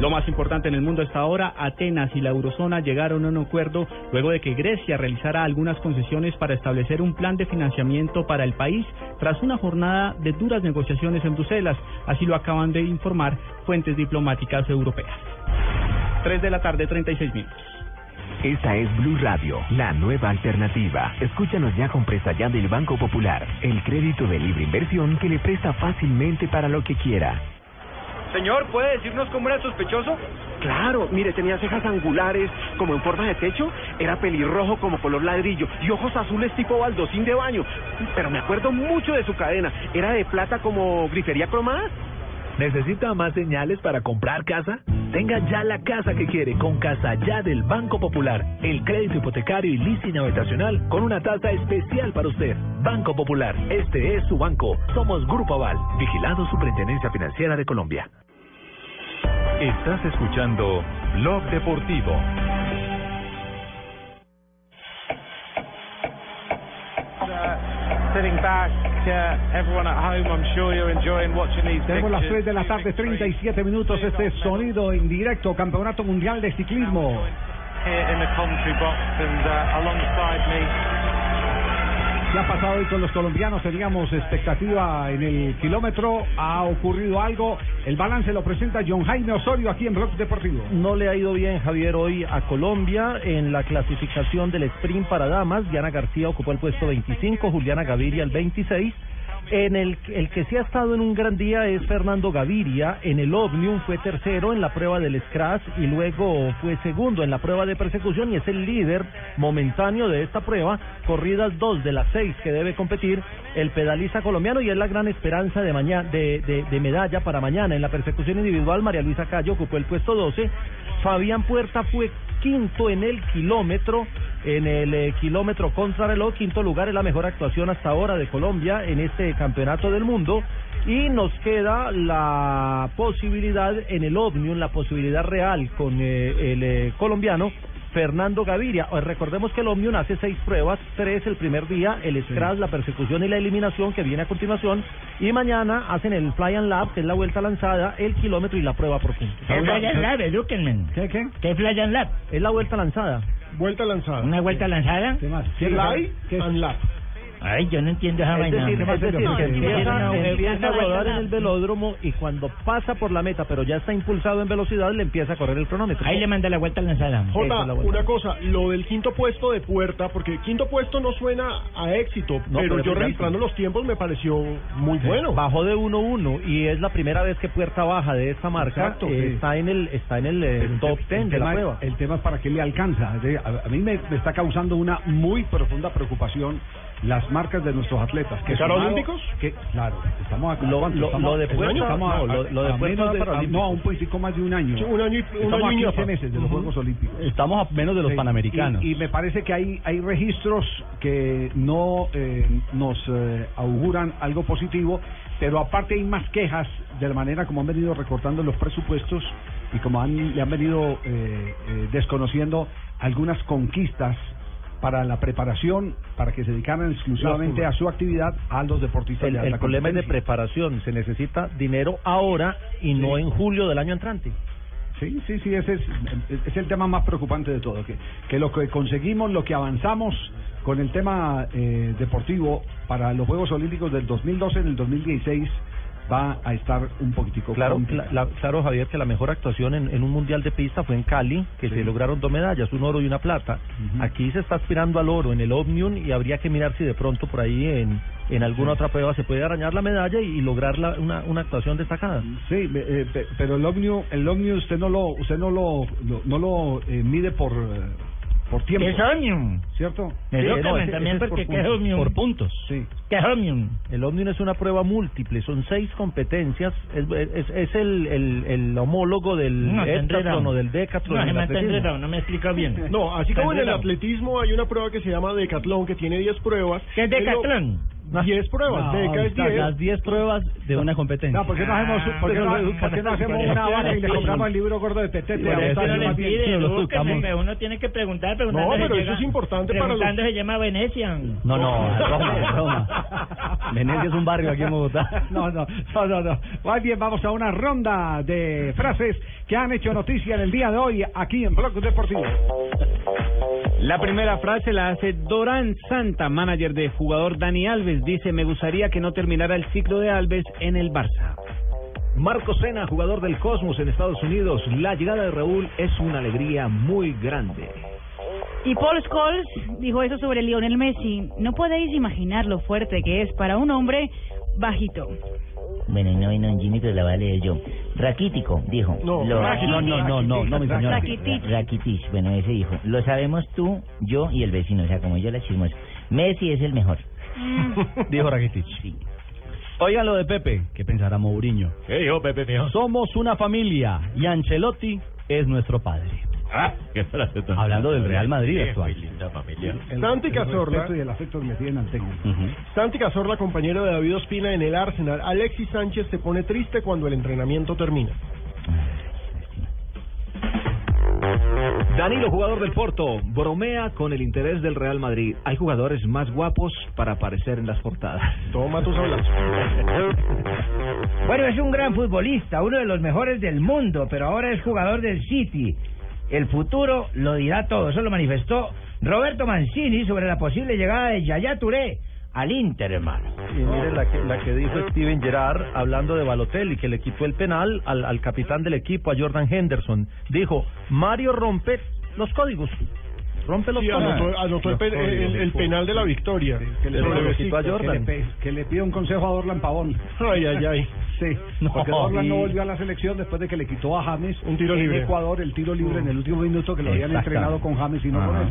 Lo más importante en el mundo hasta ahora, Atenas y la eurozona llegaron a un acuerdo luego de que Grecia realizara algunas concesiones para establecer un plan de financiamiento para el país tras una jornada de duras negociaciones en Bruselas. Así lo acaban de informar fuentes diplomáticas europeas. 3 de la tarde, 36 minutos. Esta es Blue Radio, la nueva alternativa. Escúchanos ya con presta ya del Banco Popular, el crédito de libre inversión que le presta fácilmente para lo que quiera. Señor, ¿puede decirnos cómo era el sospechoso? Claro, mire, tenía cejas angulares como en forma de techo, era pelirrojo como color ladrillo y ojos azules tipo baldosín de baño. Pero me acuerdo mucho de su cadena, era de plata como grifería cromada. ¿Necesita más señales para comprar casa? Tenga ya la casa que quiere con Casa Ya del Banco Popular. El crédito hipotecario y leasing habitacional con una tasa especial para usted. Banco Popular, este es su banco. Somos Grupo Aval, vigilado Superintendencia Financiera de Colombia. Estás escuchando Blog Deportivo. Tenemos las 3 pictures. de la tarde, 37 minutos. Este es sonido en directo, Campeonato Mundial de Ciclismo. Here in the commentary box and uh, alongside me, ¿Qué ha pasado hoy con los colombianos? Teníamos expectativa en el kilómetro. Ha ocurrido algo. El balance lo presenta John Jaime Osorio aquí en Blog Deportivo. No le ha ido bien, Javier, hoy a Colombia en la clasificación del sprint para damas. Diana García ocupó el puesto 25, Juliana Gaviria el 26. En el, el que sí ha estado en un gran día es Fernando Gaviria. En el Omnium fue tercero en la prueba del Scratch y luego fue segundo en la prueba de persecución y es el líder momentáneo de esta prueba. Corridas dos de las seis que debe competir el pedalista colombiano y es la gran esperanza de, mañana, de, de, medalla para mañana. En la persecución individual, María Luisa Cayo ocupó el puesto 12. Fabián Puerta fue quinto en el kilómetro, en el eh, kilómetro contrarreloj, quinto lugar es la mejor actuación hasta ahora de Colombia en este campeonato del mundo. Y nos queda la posibilidad en el Omnium, la posibilidad real con eh, el eh, colombiano Fernando Gaviria. Eh, Recordemos que el Omnium hace seis pruebas, tres el primer día, el Scratch, la persecución y la eliminación que viene a continuación, y mañana hacen el Fly and Lab, que es la vuelta lanzada, el kilómetro y la prueba por puntos. ¿Qué Fly and Lab, edúquenme? ¿Qué, qué? ¿Qué Fly and Lab? Es la vuelta lanzada. Vuelta lanzada. ¿Una vuelta lanzada? ¿Qué más? Fly and lap. Ay, yo no entiendo esa Es vaina. decir, es decir, No, que no, empieza, no, empieza a rodar en el velódromo y cuando pasa por la meta, pero ya está impulsado en velocidad, le empieza a correr el cronómetro. Ahí le manda la vuelta lanzada. Jota, Esa es la vuelta. una cosa, lo del quinto puesto de puerta, porque quinto puesto no suena a éxito, No, pero pero yo registrando los tiempos me pareció muy bueno. Bajó de 1-1 y es la primera vez que Puerta baja de esta marca. Exacto, Eh, sí. está en el está en el, eh, El top te- 10 el de la prueba. El tema es para qué le alcanza. A, a mí me, me está causando una muy profunda preocupación las marcas de nuestros atletas. Que ¿Para sumado- olímpicos? Que, claro, estamos a, Lo- lo- Estamos- lo de ¿el Puerta- año? Estamos a- no, lo- lo de a Puerta menos de- a-. No, a un poquitico más de un año. Sí, un año y- un Estamos año a y 15 ñapa. meses de los. Juegos Olímpicos. Estamos a menos de los Sí, panamericanos. Y, y me parece que hay, hay registros que no eh, nos eh, auguran algo positivo, pero aparte hay más quejas de la manera como han venido recortando los presupuestos y como han, le han venido eh, eh, desconociendo algunas conquistas para la preparación, para que se dedicaran exclusivamente a su actividad a los deportistas El, de el problema es de preparación. Se necesita dinero ahora y no en julio del año entrante. Sí, sí, sí, ese es, es el tema más preocupante de todo, que, que lo que conseguimos, lo que avanzamos con el tema eh, deportivo para los Juegos Olímpicos del 2012 en el 2016 va a estar un poquitico Claro, complicado. la- la- claro, Javier, que la mejor actuación en, en un mundial de pista fue en Cali, que se lograron dos medallas, un oro y una plata. Aquí se está aspirando al oro en el Omnium y habría que mirar si de pronto por ahí en, en alguna otra prueba se puede arañar la medalla y, y lograr la- una, una actuación destacada. Sí, eh, pe- pero el Omnium, el Omnium usted no lo, usted no lo, lo- no lo eh, mide por eh, por tiempo. ¿Qué es Omnium? ¿Cierto? Explícame también porque ¿qué es Omnium? por puntos. Sí. ¿Qué es Omnium? El Omnium es una prueba múltiple, son seis competencias, es, es, es el, el, el homólogo del No, está heptatlón enredado. o del decatlón. No, en se el me está atletismo. enredado, no me explica bien. No, así como en el enredado. atletismo hay una prueba que se llama decatlón, que tiene 10 pruebas. ¿Qué es decatlón? 10 pruebas, No, deca es está- 10. las 10 pruebas de una competencia. No, ¿por qué no hacemos, por qué no, por qué no hacemos una vaca y le compramos el libro gordo de Petete? No le pide, buscamos. Uno tiene que preguntar, preguntando No, se pero eso llega- es importante para los- Preguntando se llama Venecia. No, no, es broma. Venecia es un barrio aquí en Bogotá. No, no, no, no, no. Más bien, vamos a una ronda de frases que han hecho noticia en el día de hoy aquí en Blog Deportivo. La primera frase la hace Dorán Santa, manager de jugador Dani Alves. Dice, me gustaría que no terminara el ciclo de Alves en el Barça. Marco Sena, jugador del Cosmos en Estados Unidos. La llegada de Raúl es una alegría muy grande. Y Paul Scholes dijo eso sobre Lionel Messi. No podéis imaginar lo fuerte que es para un hombre bajito. Bueno, no, no, Jimmy, pero la voy a leer yo. Raquítico, dijo. No, Lo- Raquítico. no, no, no, no, no, mi señora. Rakitic, bueno, ese dijo. Lo sabemos tú, yo y el vecino, o sea, como yo la chismosa. Messi es el mejor. Dijo Rakitic. Oigan lo de Pepe, que pensará Mourinho. ¿Qué dijo Pepe mío? Somos una familia y Ancelotti es nuestro padre. Ah, qué frase tan- Hablando del Real Madrid Qué actual. linda familia. El- Santi el Cazorla. y el afecto que me tienen al técnico. Santi Cazorla, compañero de David Ospina en el Arsenal. Alexis Sánchez se pone triste cuando el entrenamiento termina. Danilo, jugador del Porto, bromea con el interés del Real Madrid. Hay jugadores más guapos para aparecer en las portadas. Toma tus abrazos. Bueno, es un gran futbolista, uno de los mejores del mundo, pero ahora es jugador del City. El futuro lo dirá todo. Eso lo manifestó Roberto Mancini sobre la posible llegada de Yaya Touré al Inter, hermano. Y mire la que, la que dijo Steven Gerrard hablando de Balotelli, que le quitó el penal al, al capitán del equipo, a Jordan Henderson. Dijo, Mario rompe los códigos. Rompe los Sí, códigos. anotó, anotó el, pe- el- el penal de la victoria. Que le, quitó a que le Jordan. que le pida un consejo a Dorlan Pavón. Ay, ay, ay. Sí, No, porque Dorlan no volvió a la selección después de que le quitó a James Un tiro en libre. Ecuador el tiro libre en el último minuto que lo habían entrenado con James y no con él.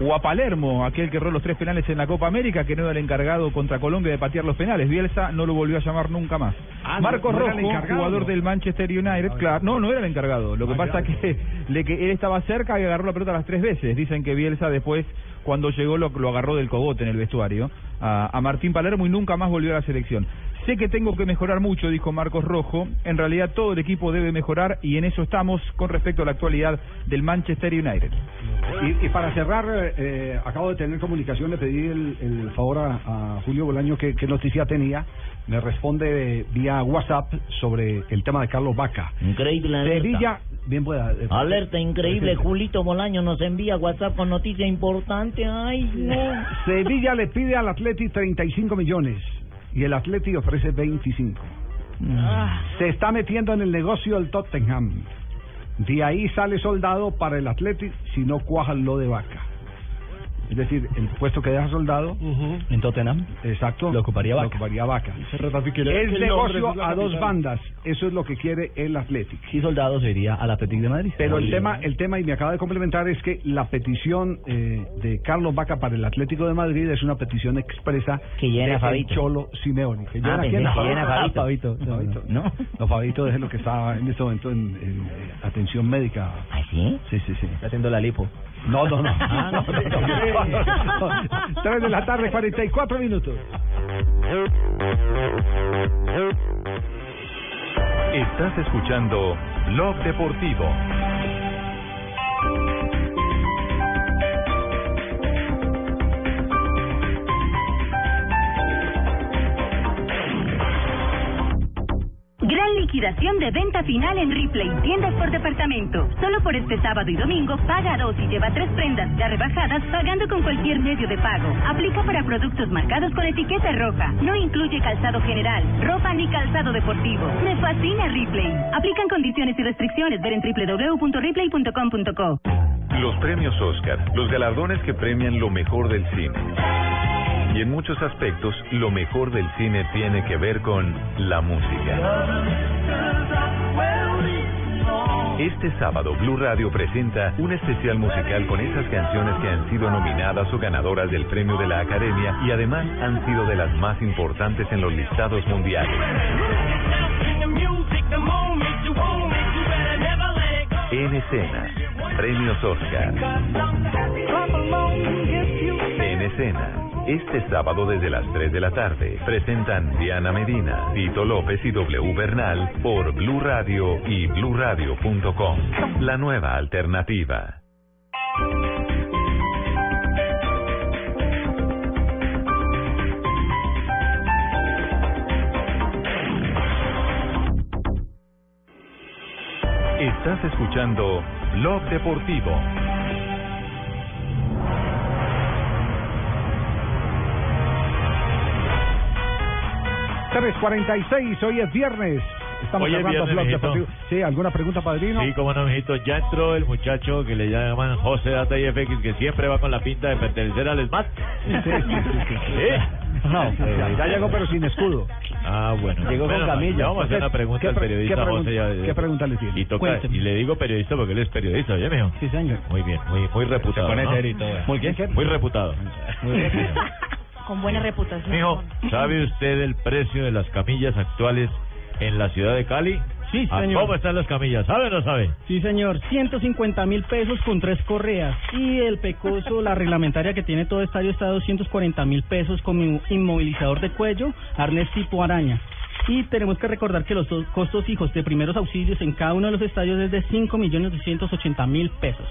O a Palermo, aquel que erró los tres penales en la Copa América, que no era el encargado contra Colombia de patear los penales. Bielsa no lo volvió a llamar nunca más. Ah, Marcos no Rojo, jugador del Manchester United, claro, no, no era el encargado. Lo que Ah, pasa que le que él estaba cerca y agarró la pelota las tres veces. Dicen que Bielsa después, cuando llegó, lo, lo agarró del cogote en el vestuario a, a Martín Palermo y nunca más volvió a la selección. Sé que tengo que mejorar mucho, dijo Marcos Rojo. En realidad todo el equipo debe mejorar y en eso estamos con respecto a la actualidad del Manchester United. Y, y para cerrar, eh, acabo de tener comunicación, le pedí el, el favor a, a Julio Bolaño qué qué noticia tenía. Me responde vía WhatsApp sobre el tema de Carlos Vaca. Increíble alerta. Sevilla, bien pueda. eh, Alerta increíble, presente. Julito Bolaño nos envía WhatsApp con noticia importante. Ay, no. Sevilla le pide al Atleti 35 millones y el Atleti ofrece 25. Ah. Se está metiendo en el negocio el Tottenham. De ahí sale soldado para el Atleti si no cuajan lo de vaca. Es decir, el puesto que deja soldado En Tottenham. Exacto. Lo ocuparía Vaca. Lo ocuparía Vaca. Es negocio a dos bandas. Eso es lo que quiere el Athletic. Y Soldado se iría al Atlético de Madrid. Pero el tema, el tema, y me acaba de complementar, es que la petición eh, de Carlos Vaca para el Atlético de Madrid es una petición expresa Que llena de. Cholo Simeone. Que Ah, llena quién? que llena Ah, Fabito. No, Fabito. ¿No? No, Fabito es lo que está en este momento en, en, atención médica. ¿Ah, sí? Sí, sí, sí. Está haciendo la lipo. No, no, no. Ah, no. No, no, no. Tres de la tarde, 44 minutos. Estás escuchando Blog Deportivo. Liquidación de venta final en Ripley, tiendas por departamento. Solo por este sábado y domingo, paga dos y lleva tres prendas ya rebajadas pagando con cualquier medio de pago. Aplica para productos marcados con etiqueta roja. No incluye calzado general, ropa ni calzado deportivo. Me fascina Ripley. Aplican condiciones y restricciones. Ver en www.ripley.com.co. Los premios Oscar, los galardones que premian lo mejor del cine. Y en muchos aspectos, lo mejor del cine tiene que ver con la música. Este sábado Blue Radio presenta un especial musical con esas canciones que han sido nominadas o ganadoras del premio de la Academia y además han sido de las más importantes en los listados mundiales. En escena, premios Oscar. En escena, este sábado desde las 3 de la tarde, presentan Diana Medina, Tito López y W Bernal por Blue Radio y bluradio.com. La nueva alternativa. Estás escuchando Blog Deportivo. Tres cuarenta y seis, hoy es viernes. Estamos Hoy es viernes, Blog. Sí, ¿alguna pregunta, padrino? Sí, como no, mijito, ya entró el muchacho que le llaman José Data y FX, que siempre va con la pinta de pertenecer al SMAT. Sí, sí, sí, sí. ¿Eh? No, ya, llegó pero sin escudo. Ah, bueno. Llegó con Bueno, camilla. le Vamos a hacer ¿Qué- una pregunta al periodista qué José. ya- qué pregunta le tiene? Y, toca, y le digo periodista porque él es periodista, ¿oye, mijo? Sí, señor. Muy bien, muy, muy reputado. Se pone ¿no? todo. Muy bien, muy reputado. Con buena reputación. Mijo, ¿sabe usted el precio de las camillas actuales en la ciudad de Cali? Sí, ¿A señor. ¿Cómo están las camillas? ¿Sabe o no sabe? Sí, señor. 150 mil pesos con tres correas. Y el pecoso, la reglamentaria que tiene todo estadio, está a 240 mil pesos con mi inmovilizador de cuello, arnés tipo araña. Y tenemos que recordar que los dos costos fijos de primeros auxilios en cada uno de los estadios es de 5 millones 280 mil pesos.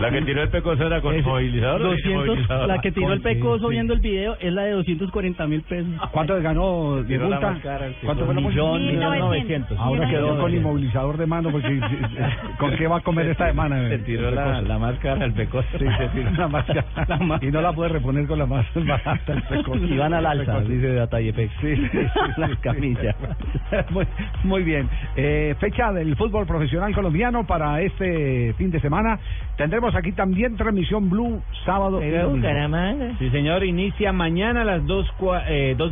La que tiró el pecoso era con Es- movilizador. o sin 200, movilizador? la que tiró el pecoso sí, viendo el video es la de 240 mil pesos. ¿Cuánto ganó de multa? ¿Cuánto fue la multa? millón, millón 900. Ahora quedó con 900. inmovilizador de mano porque ¿con qué va a comer esta semana? Se tiró la, la máscara el pecoso. Sí, se tiró la máscara y no la puede reponer con la más barata el pecoso. Y van al alza, dice Data y FX. Sí, sí, sí, Las sí. muy, muy bien. Eh, fecha del fútbol profesional colombiano para este fin de semana. Tendremos aquí también transmisión Blue sábado. Sí, señor, inicia mañana a las 2,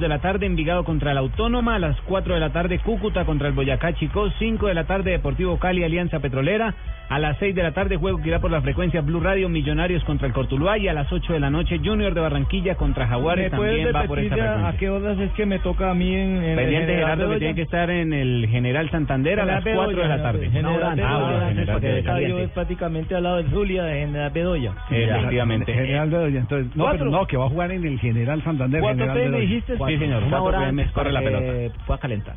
de la tarde Envigado contra la Autónoma, a las 4 de la tarde Cúcuta contra el Boyacá Chicó, 5 de la tarde Deportivo Cali Alianza Petrolera, a las 6 de la tarde juego que irá por la frecuencia Blue Radio Millonarios contra el Cortuluá y a las 8 de la noche Junior de Barranquilla contra Jaguares ¿Me puedes también va por esta frecuencia. a qué horas es que me toca a mí en, en Gerardo que tiene que estar en el General Santander a las 4 de la tarde. General Ah, Bedoya, es prácticamente al lado de Zulia, de General Bedoya. Efectivamente. General Bedoya, entonces, no, pero no, que va a jugar en el General Santander. ¿Cuatro General PM Bedoya. dijiste? Sí, señor, Una 4 hora PM corre la pelota. pueda calentar.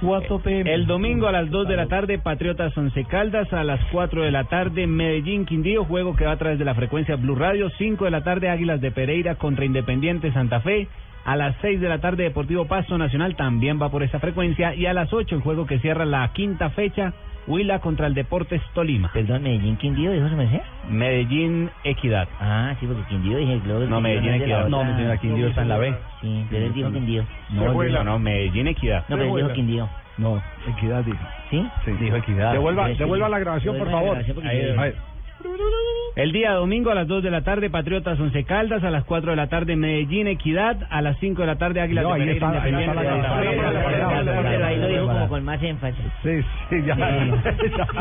4 PM. El domingo a las 2 de la tarde, Patriotas Once Caldas. A las 4 de la tarde, Medellín Quindío. Juego que va a través de la frecuencia Blue Radio. 5 de la tarde, Águilas de Pereira contra Independiente Santa Fe. A las 6 de la tarde, Deportivo Pasto Nacional también va por esa frecuencia. Y a las 8, el juego que cierra la quinta fecha, Huila contra el Deportes Tolima. Perdón, Medellín Quindío, dijo se me decía. Medellín Equidad. Ah, sí, porque Quindío dije, luego No, Medellín la Equidad. No, mi señora, Quindío está en la B. Sí, pero él dijo Quindío. No, no, no, Medellín Equidad. No, pero él dijo Quindío. No, Equidad dijo. ¿Sí? Dijo Equidad. Devuelva, Sí, sí. devuelva la grabación, por favor. Ahí, yo- a ver. El día domingo a las 2 de la tarde, Patriotas Once Caldas, a las 4 de la tarde, Medellín Equidad, a las 5 de la tarde, Águilas No, de ahí Pereira, está, ahí está Independiente ahí lo dijo como con más énfasis. Sí, sí, ya.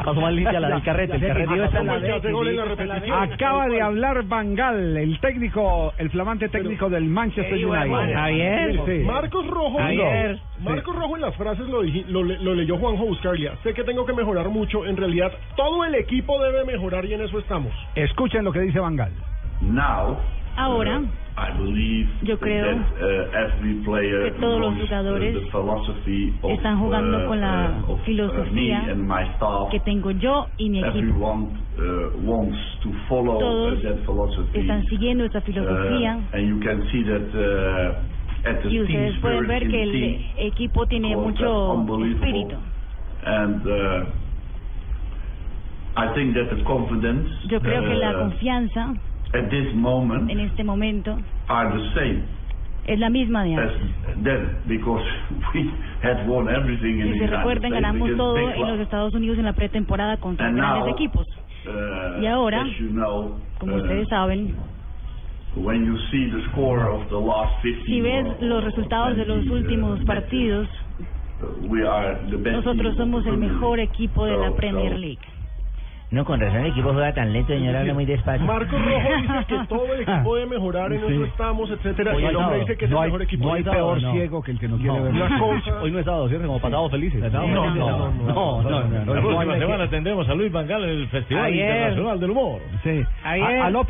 Pasó más limpia la del carrete. El carrete. Acaba de hablar Bangal, el técnico, el flamante técnico del Manchester United. Javier. Marcos Rojo, Ayer. No. Marcos Rojo en las frases lo, dije- lo, lo leyó Juanjo Buscarlia. Sé que tengo que mejorar mucho. En realidad, todo el equipo debe mejorar y en eso estamos. Escuchen lo que dice Bangal. Now, Ahora, I believe Yo creo that, uh, every player que todos los uh, jugadores the philosophy of, están jugando uh, con la uh, of, uh, filosofía me and my staff. que tengo yo y mi equipo. Everyone uh, wants to follow uh, Todos that philosophy. Están siguiendo esa filosofía Uh, and you can see that uh, y ustedes pueden ver que el equipo tiene mucho espíritu. And uh, I think that the confidence Yo creo que la uh, confianza at this moment en este momento are the same es la misma de antes. then because we had won everything in Si the se recuerdan, ganamos todo en los. Estados Unidos en la pretemporada And grandes now, equipos. Uh, Y ahora, you know, Como uh, ustedes saben, when you see the score of the last 15 si ves los resultados de 20, los últimos uh, partidos, uh, we are the best nosotros somos the el mejor equipo de la Premier League. No, con razón el equipo juega tan lento, señor, habla muy despacio. Marcos Rojo dice que todo el equipo debe mejorar, en Sí. eso estamos, etcétera. Hoy y el no hombre sábado. dice que es No el hay- mejor equipo. no hay peor sábado. ciego que el que no quiere ver. Hoy no es sábado, ¿cierto? Como pasado felices. No, no, no, no, no, no, La no, próxima semana tendremos a Luis Vangal en el Festival Ayer. Internacional del Humor. Sí. Ayer. A- ¿Aló,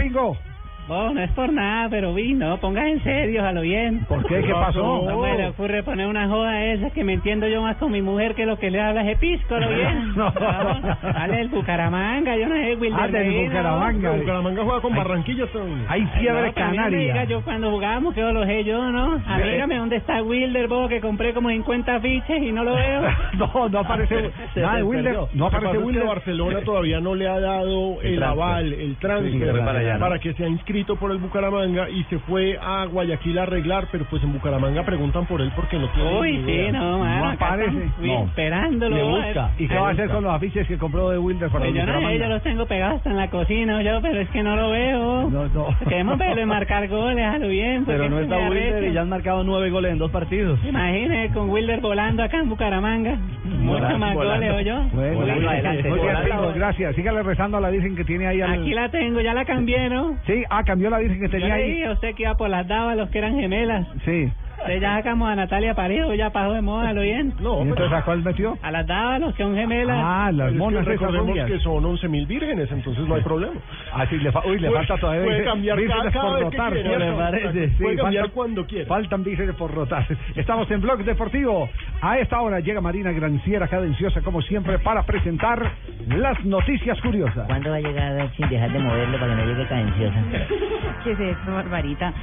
Oh, no es por nada, pero vi, no, pongas en serio, a lo bien. ¿Por qué? ¿Qué pasó? No me le ocurre poner una joda esa que me entiendo yo más con mi mujer que lo que le habla es episco, ¿lo bien? No. Dale el Bucaramanga, yo no sé, Wilder Ah, del Bucaramanga. ¿no? Bucaramanga juega con Barranquilla. Hay fiebre No, canaria. yo cuando jugábamos, que lo sé yo, ¿no? Dígame dónde está Wilder, vos, que compré como 50 fiches y no lo veo. No, no aparece nada de Wilder. No aparece Wilder. Barcelona todavía no le ha dado El aval, el que para que sea inscrito por el Bucaramanga y se fue a Guayaquil a arreglar, pero pues en Bucaramanga preguntan por él porque no tiene Uy, sí, idea. no, mano, acá aparece. No. esperándolo. Le a ver. busca. ¿Y qué va a hacer con los afiches que compró de Wilder para Pues el yo no Bucaramanga? yo los tengo pegados hasta en la cocina, yo, pero es que no lo veo. No, no. Queremos verlo y marcar goles, a lo bien. Pero no se está Wilder y ya han marcado nueve goles en dos partidos. Imagine con Wilder volando acá en Bucaramanga. Mucho más goles, yo. Bueno, muy adelante, bien, gracias. Sígale rezando a la Virgen que tiene ahí al... Aquí la tengo, ya la cambié, ¿no? Sí, ah, cambió la Virgen que Yo tenía le ahí. a usted que iba por las dávalos que eran gemelas. Sí. Entonces ya sacamos a Natalia Parejo, ya pasó de moda, ¿lo bien? No, ¿Y entonces a cuál metió? A las dávalos, que son gemelas. Ah, las Es que monas esas recordemos que son 11.000 vírgenes, entonces no hay problema. Ah, sí, le fa- uy, le falta todavía. puede cambiar vírgenes cada- cada por vez que rotar, quiera. me parece. Sí, Puede cambiar faltan- cuando quiera. Faltan vírgenes por rotar. Estamos en Blog Deportivo. A esta hora llega Marina Granciera, cadenciosa como siempre, para presentar las noticias curiosas. ¿Cuándo va a llegar sin dejar de moverlo para que no llegue cadenciosa? ¿Qué es esto, Barbarita?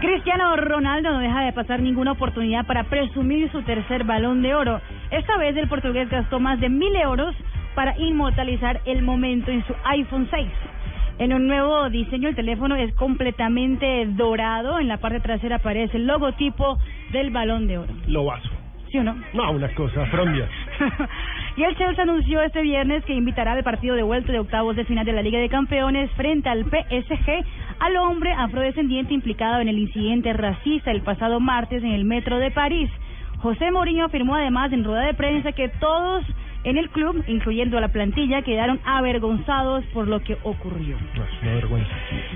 Cristiano Ronaldo no deja de pasar ninguna oportunidad para presumir su tercer balón de oro. Esta vez el portugués gastó más de mil euros para inmortalizar el momento en su iPhone 6. En un nuevo diseño, el teléfono es completamente dorado. En la parte trasera aparece el logotipo del balón de oro. Lo vaso. ¿Sí o no? No, una cosa, Frombia. Y el Chelsea anunció este viernes que invitará al partido de vuelta de octavos de final de la Liga de Campeones frente al PSG al hombre afrodescendiente implicado en el incidente racista el pasado martes en el metro de París. José Mourinho afirmó además en rueda de prensa que todos en el club, incluyendo a la plantilla, quedaron avergonzados por lo que ocurrió. Una vergüenza.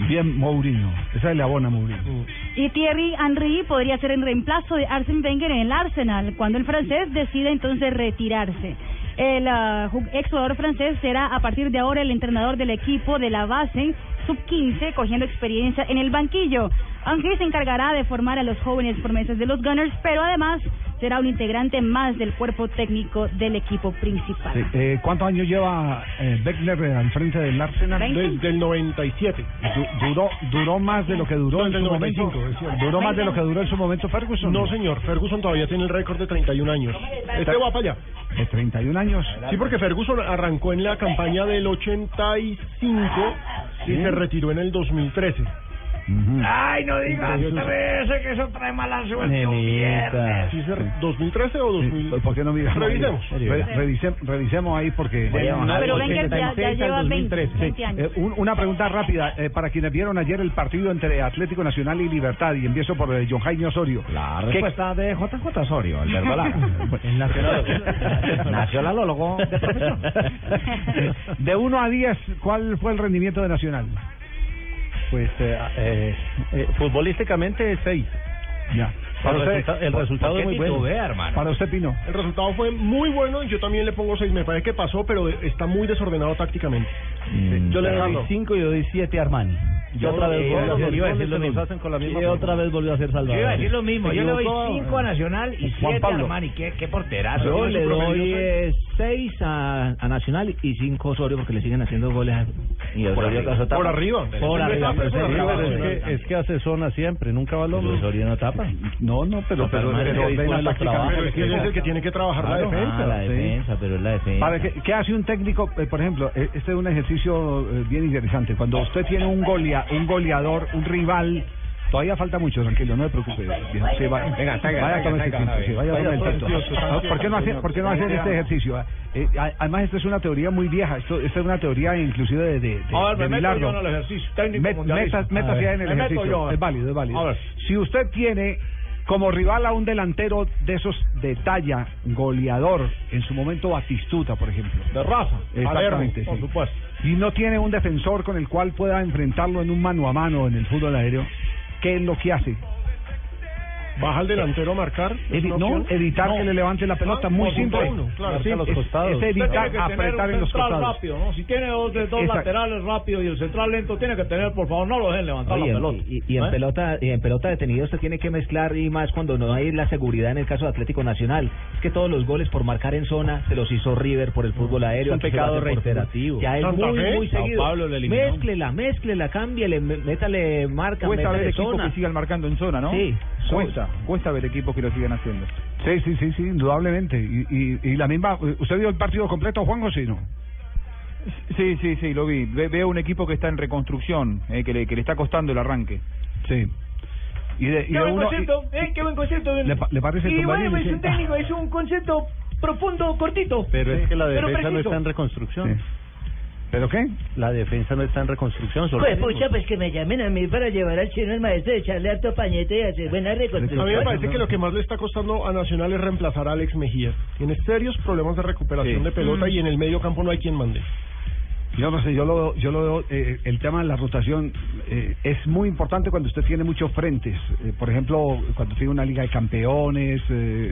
Bien, Mourinho. Esa le abona a Mourinho. Y Thierry Henry podría ser en reemplazo de Arsène Wenger en el Arsenal cuando el francés decida entonces retirarse. El ju- ex jugador francés será a partir de ahora el entrenador del equipo de la base sub-15, cogiendo experiencia en el banquillo. Henry se encargará de formar a los jóvenes promesas de los Gunners, pero además será un integrante más del cuerpo técnico del equipo principal. Sí, eh, ¿Cuántos años lleva eh, Beckler eh, al frente del Arsenal? Veinte. Desde el 97. Du- duró, duró más de lo que duró No, en su 95, momento. Duró más de lo que duró en su momento Ferguson. No, señor. Ferguson todavía tiene el récord de 31 años. Este va para allá. De 31 años. Sí, porque Ferguson arrancó en la campaña del 85 y se retiró en el 2013. Ay, no digas otra vez que eso trae mala suerte. un viernes. Sí, se- ¿2013 o 2000? ¿Por qué no? Revisemos. Re- revisem- revisemos ahí porque... No, pero Wenger ya, ya lleva 20, 20 años. Eh, un- una pregunta rápida eh, para quienes vieron ayer el partido entre Atlético Nacional y Libertad y empiezo por eh, John Jaime Osorio. La ¿Qué- respuesta de JJ Osorio, el verdolaga. El nacional. Nacionalólogo de profesión. De 1 a 10, ¿cuál fue el rendimiento de Nacional? Pues eh, eh, eh, futbolísticamente seis. Ya. El, Para usted, resulta- el resultado es muy bueno. Para usted, Pino. El resultado fue muy bueno y yo también le pongo 6. Me parece que pasó, pero está muy desordenado tácticamente. Yo le doy Dejando. 5 y le doy 7 a Armani. Yo otra vez a volvió a hacer a lo mismo. Y otra vez volvió a ser Salvador. Yo iba a decir lo mismo. Yo le doy equivocó, 5 a Nacional y Juan 7 a Pablo. Armani. ¿Qué, qué porterazo. Yo le doy promedio, 6 a, a Nacional y 5 a Osorio porque le siguen haciendo goles. a- Y por arriba. Por arriba. Por es que, es que hace zona siempre, nunca va al hombro. Osorio no tapa. No, no, pero, pero, pero que Pero es que el que tiene que trabajar la defensa. Ah, la sí. defensa, pero es la defensa. Para ¿qué, qué hace un técnico? Eh, por ejemplo, eh, este es un ejercicio eh, bien interesante. Cuando usted tiene un golea, un goleador, un rival, todavía falta mucho, tranquilo, no se preocupe. Sí, va- Venga, salga, vaya una sí, vez. vaya Vaya con el Ah, ¿Por qué no hace, señor. por qué no hacer este ejercicio? ah? Eh, a- además, esta es una teoría muy vieja. Esto, esta es una teoría inclusive de, de, de, A ver, de me meto yo en el ejercicio técnico Met- metas- A ver, ahí en el me meto ejercicio. yo. Es válido, es válido. A ver. Si usted tiene como rival a un delantero de esos de talla, goleador, en su momento Batistuta, por ejemplo. De raza. Exactamente, Palermo, por sí. supuesto. Y no tiene un defensor con el cual pueda enfrentarlo en un mano a mano en el fútbol aéreo. ¿Qué es lo que hace? Baja el delantero a marcar. ¿es Evi- no, evitar que le levante la pelota, Ah, muy simple. uno, claro. Sí, a los es- costados. es evitar apretar un en los central costados. rápido, ¿no? Si tiene dos, de dos Exacto. laterales rápidos y el central lento, tiene que tener, por favor, no lo dejen levantar Oye, la pelota. y, y en ¿Eh? pelota y en pelota detenido usted tiene que mezclar y más cuando no hay la seguridad en el caso de Atlético Nacional es que todos los goles por marcar en zona se los hizo River por el fútbol aéreo un se lo pecado reiterativo. ya es muy Fe, muy seguido Paulo le mézclela mézclela cámbiale métale marca Cuesta ver métale zona que sigan marcando en zona, ¿no? Sí. Cuesta, cuesta ver equipos que lo sigan haciendo. Sí, sí, sí, sí, indudablemente. Y, y, y la misma. ¿Usted vio el partido completo, Juan o sí, no? Sí, sí, sí, lo vi. Ve- veo un equipo que está en reconstrucción, eh, que, le, que le está costando el arranque. Sí. Y de, y Qué de buen uno- concepto, ¿eh? Qué buen concepto. ¿Le pa- le parece Y bueno, es un técnico, es un concepto profundo, cortito. Pero es que la defensa no está en reconstrucción. ¿Pero qué? La defensa no está en reconstrucción. solo Pues pucha, pues que me llamen a mí para llevar al chino el maestro, echarle harto pañete y hacer buena A reconstrucción. mí me parece que lo que más le está costando a Nacional es reemplazar a Alex Mejía. Tiene serios problemas de recuperación Sí. de pelota Mm. y en el medio campo no hay quien mande. Yo no sé, yo lo, veo- yo lo veo, eh, el tema de la rotación eh, es muy importante cuando usted tiene muchos frentes. Eh, por ejemplo, cuando tiene una liga de campeones,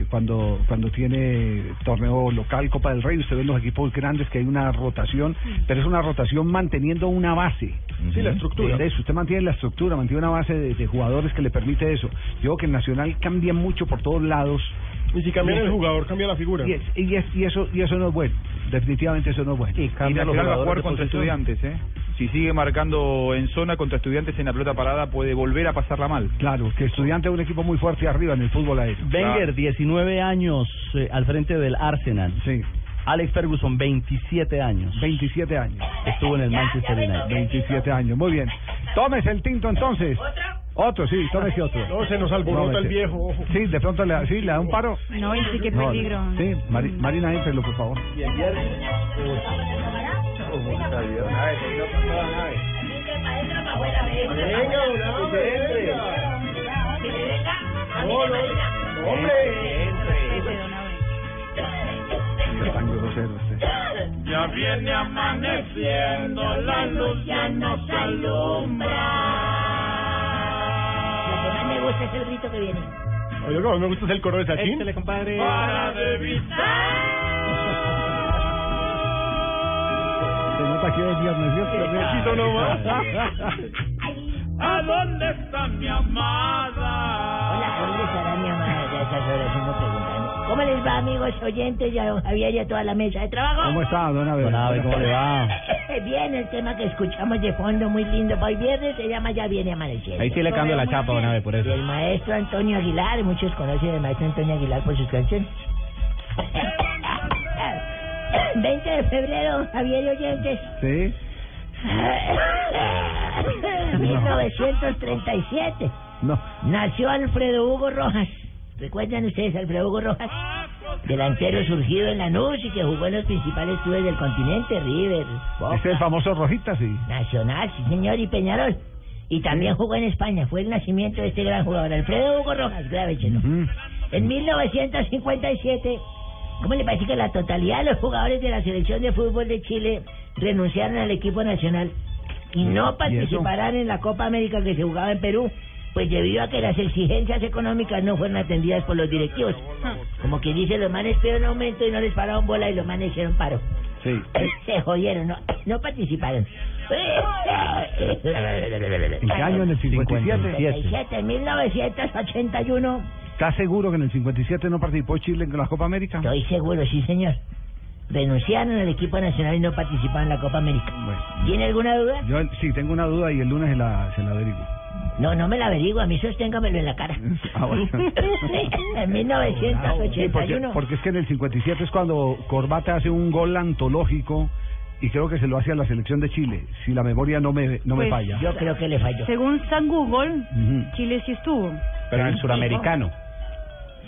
cuando cuando tiene torneo local, Copa del Rey, usted ve en los equipos grandes que hay una rotación, pero es una rotación manteniendo una base. Sí, la estructura. De eso, usted mantiene la estructura, mantiene una base de, de jugadores que le permite eso. Yo creo que el Nacional cambia mucho por todos lados. Y si cambian Y el eso- jugador, cambia la figura. Y, es- y, es- y eso y eso no es bueno. Definitivamente eso no es bueno. Y Nacional va a jugar contra estudiantes, ¿eh? Si sigue marcando en zona contra estudiantes en la pelota parada, puede volver a pasarla mal. Claro, que estudiante es un equipo muy fuerte arriba en el fútbol aéreo. Wenger, 19 años eh, al frente del Arsenal. Sí. Alex Ferguson, 27 años. 27 años. Estuvo en el Manchester United. 27 años, muy bien. Tómese el tinto entonces. Otro, sí, tómese otro. No, se nos alborota el viejo. Sí, de pronto le, sí, le da un paro. No, y sí, qué No, peligro. Sí, Mari- Marina, éntrelo, por favor. Venga, una vez, venga. No, no, hombre. Tan grosero usted. Ya viene amaneciendo, la luz ya nos alumbra. Es el grito que viene. Oye, más me gusta el coro de Sachin. Échale, compadre. Para de Se nota que es nomás. ¿A dónde está mi amada? Hola, ¿dónde estará mi amada? Ya. ¿Cómo les va, amigos oyentes? Don Javier y a toda la mesa de trabajo. ¿Cómo está, don Abel? Don Abel, ¿cómo le va? Bien, el tema que escuchamos de fondo, muy lindo. Hoy viernes se llama Ya viene amaneciendo. Ahí sí le cambio la chapa, don Abe, por eso. El maestro Antonio Aguilar, muchos conocen al maestro Antonio Aguilar por sus canciones. 20 de febrero, Javier y oyentes. Sí. 1937. No. Nació Alfredo Hugo Rojas. ¿Recuerdan ustedes a Alfredo Hugo Rojas? Delantero surgido en Lanús y que jugó en los principales clubes del continente, River, Boca, Ese es el famoso Rojita, sí. Nacional, sí señor, y Peñarol. Y también jugó en España. Fue el nacimiento de este gran jugador, Alfredo Hugo Rojas, grábenselo. En 1957, ¿cómo le parece que la totalidad de los jugadores de la selección de fútbol de Chile renunciaron al equipo nacional y no participarán en la Copa América que se jugaba en Perú? Pues debido a que las exigencias económicas no fueron atendidas por los directivos. Como que dice, los manes pidieron aumento y no les pararon bola y los manes hicieron paro. Sí. Se jodieron, no, no participaron. ¿En qué año? ¿En el 57? 57, en 1981. ¿Está seguro que en el 57 no participó Chile en la Copa América? Estoy seguro, sí, señor. Renunciaron al equipo nacional y no participaron en la Copa América. ¿Tiene alguna duda? Yo sí tengo una duda y el lunes se la, se la averiguo. No, no me la averiguo, a mí sosténgamelo en la cara. Ah, bueno. en Sí, porque, 1981. porque es que en el 57 es cuando Corbata hace un gol antológico y creo que se lo hace a la selección de Chile, si la memoria no me, no me Pues, falla. Yo creo que le falló. Según San Google, Ujú. Chile sí estuvo. Pero en el suramericano.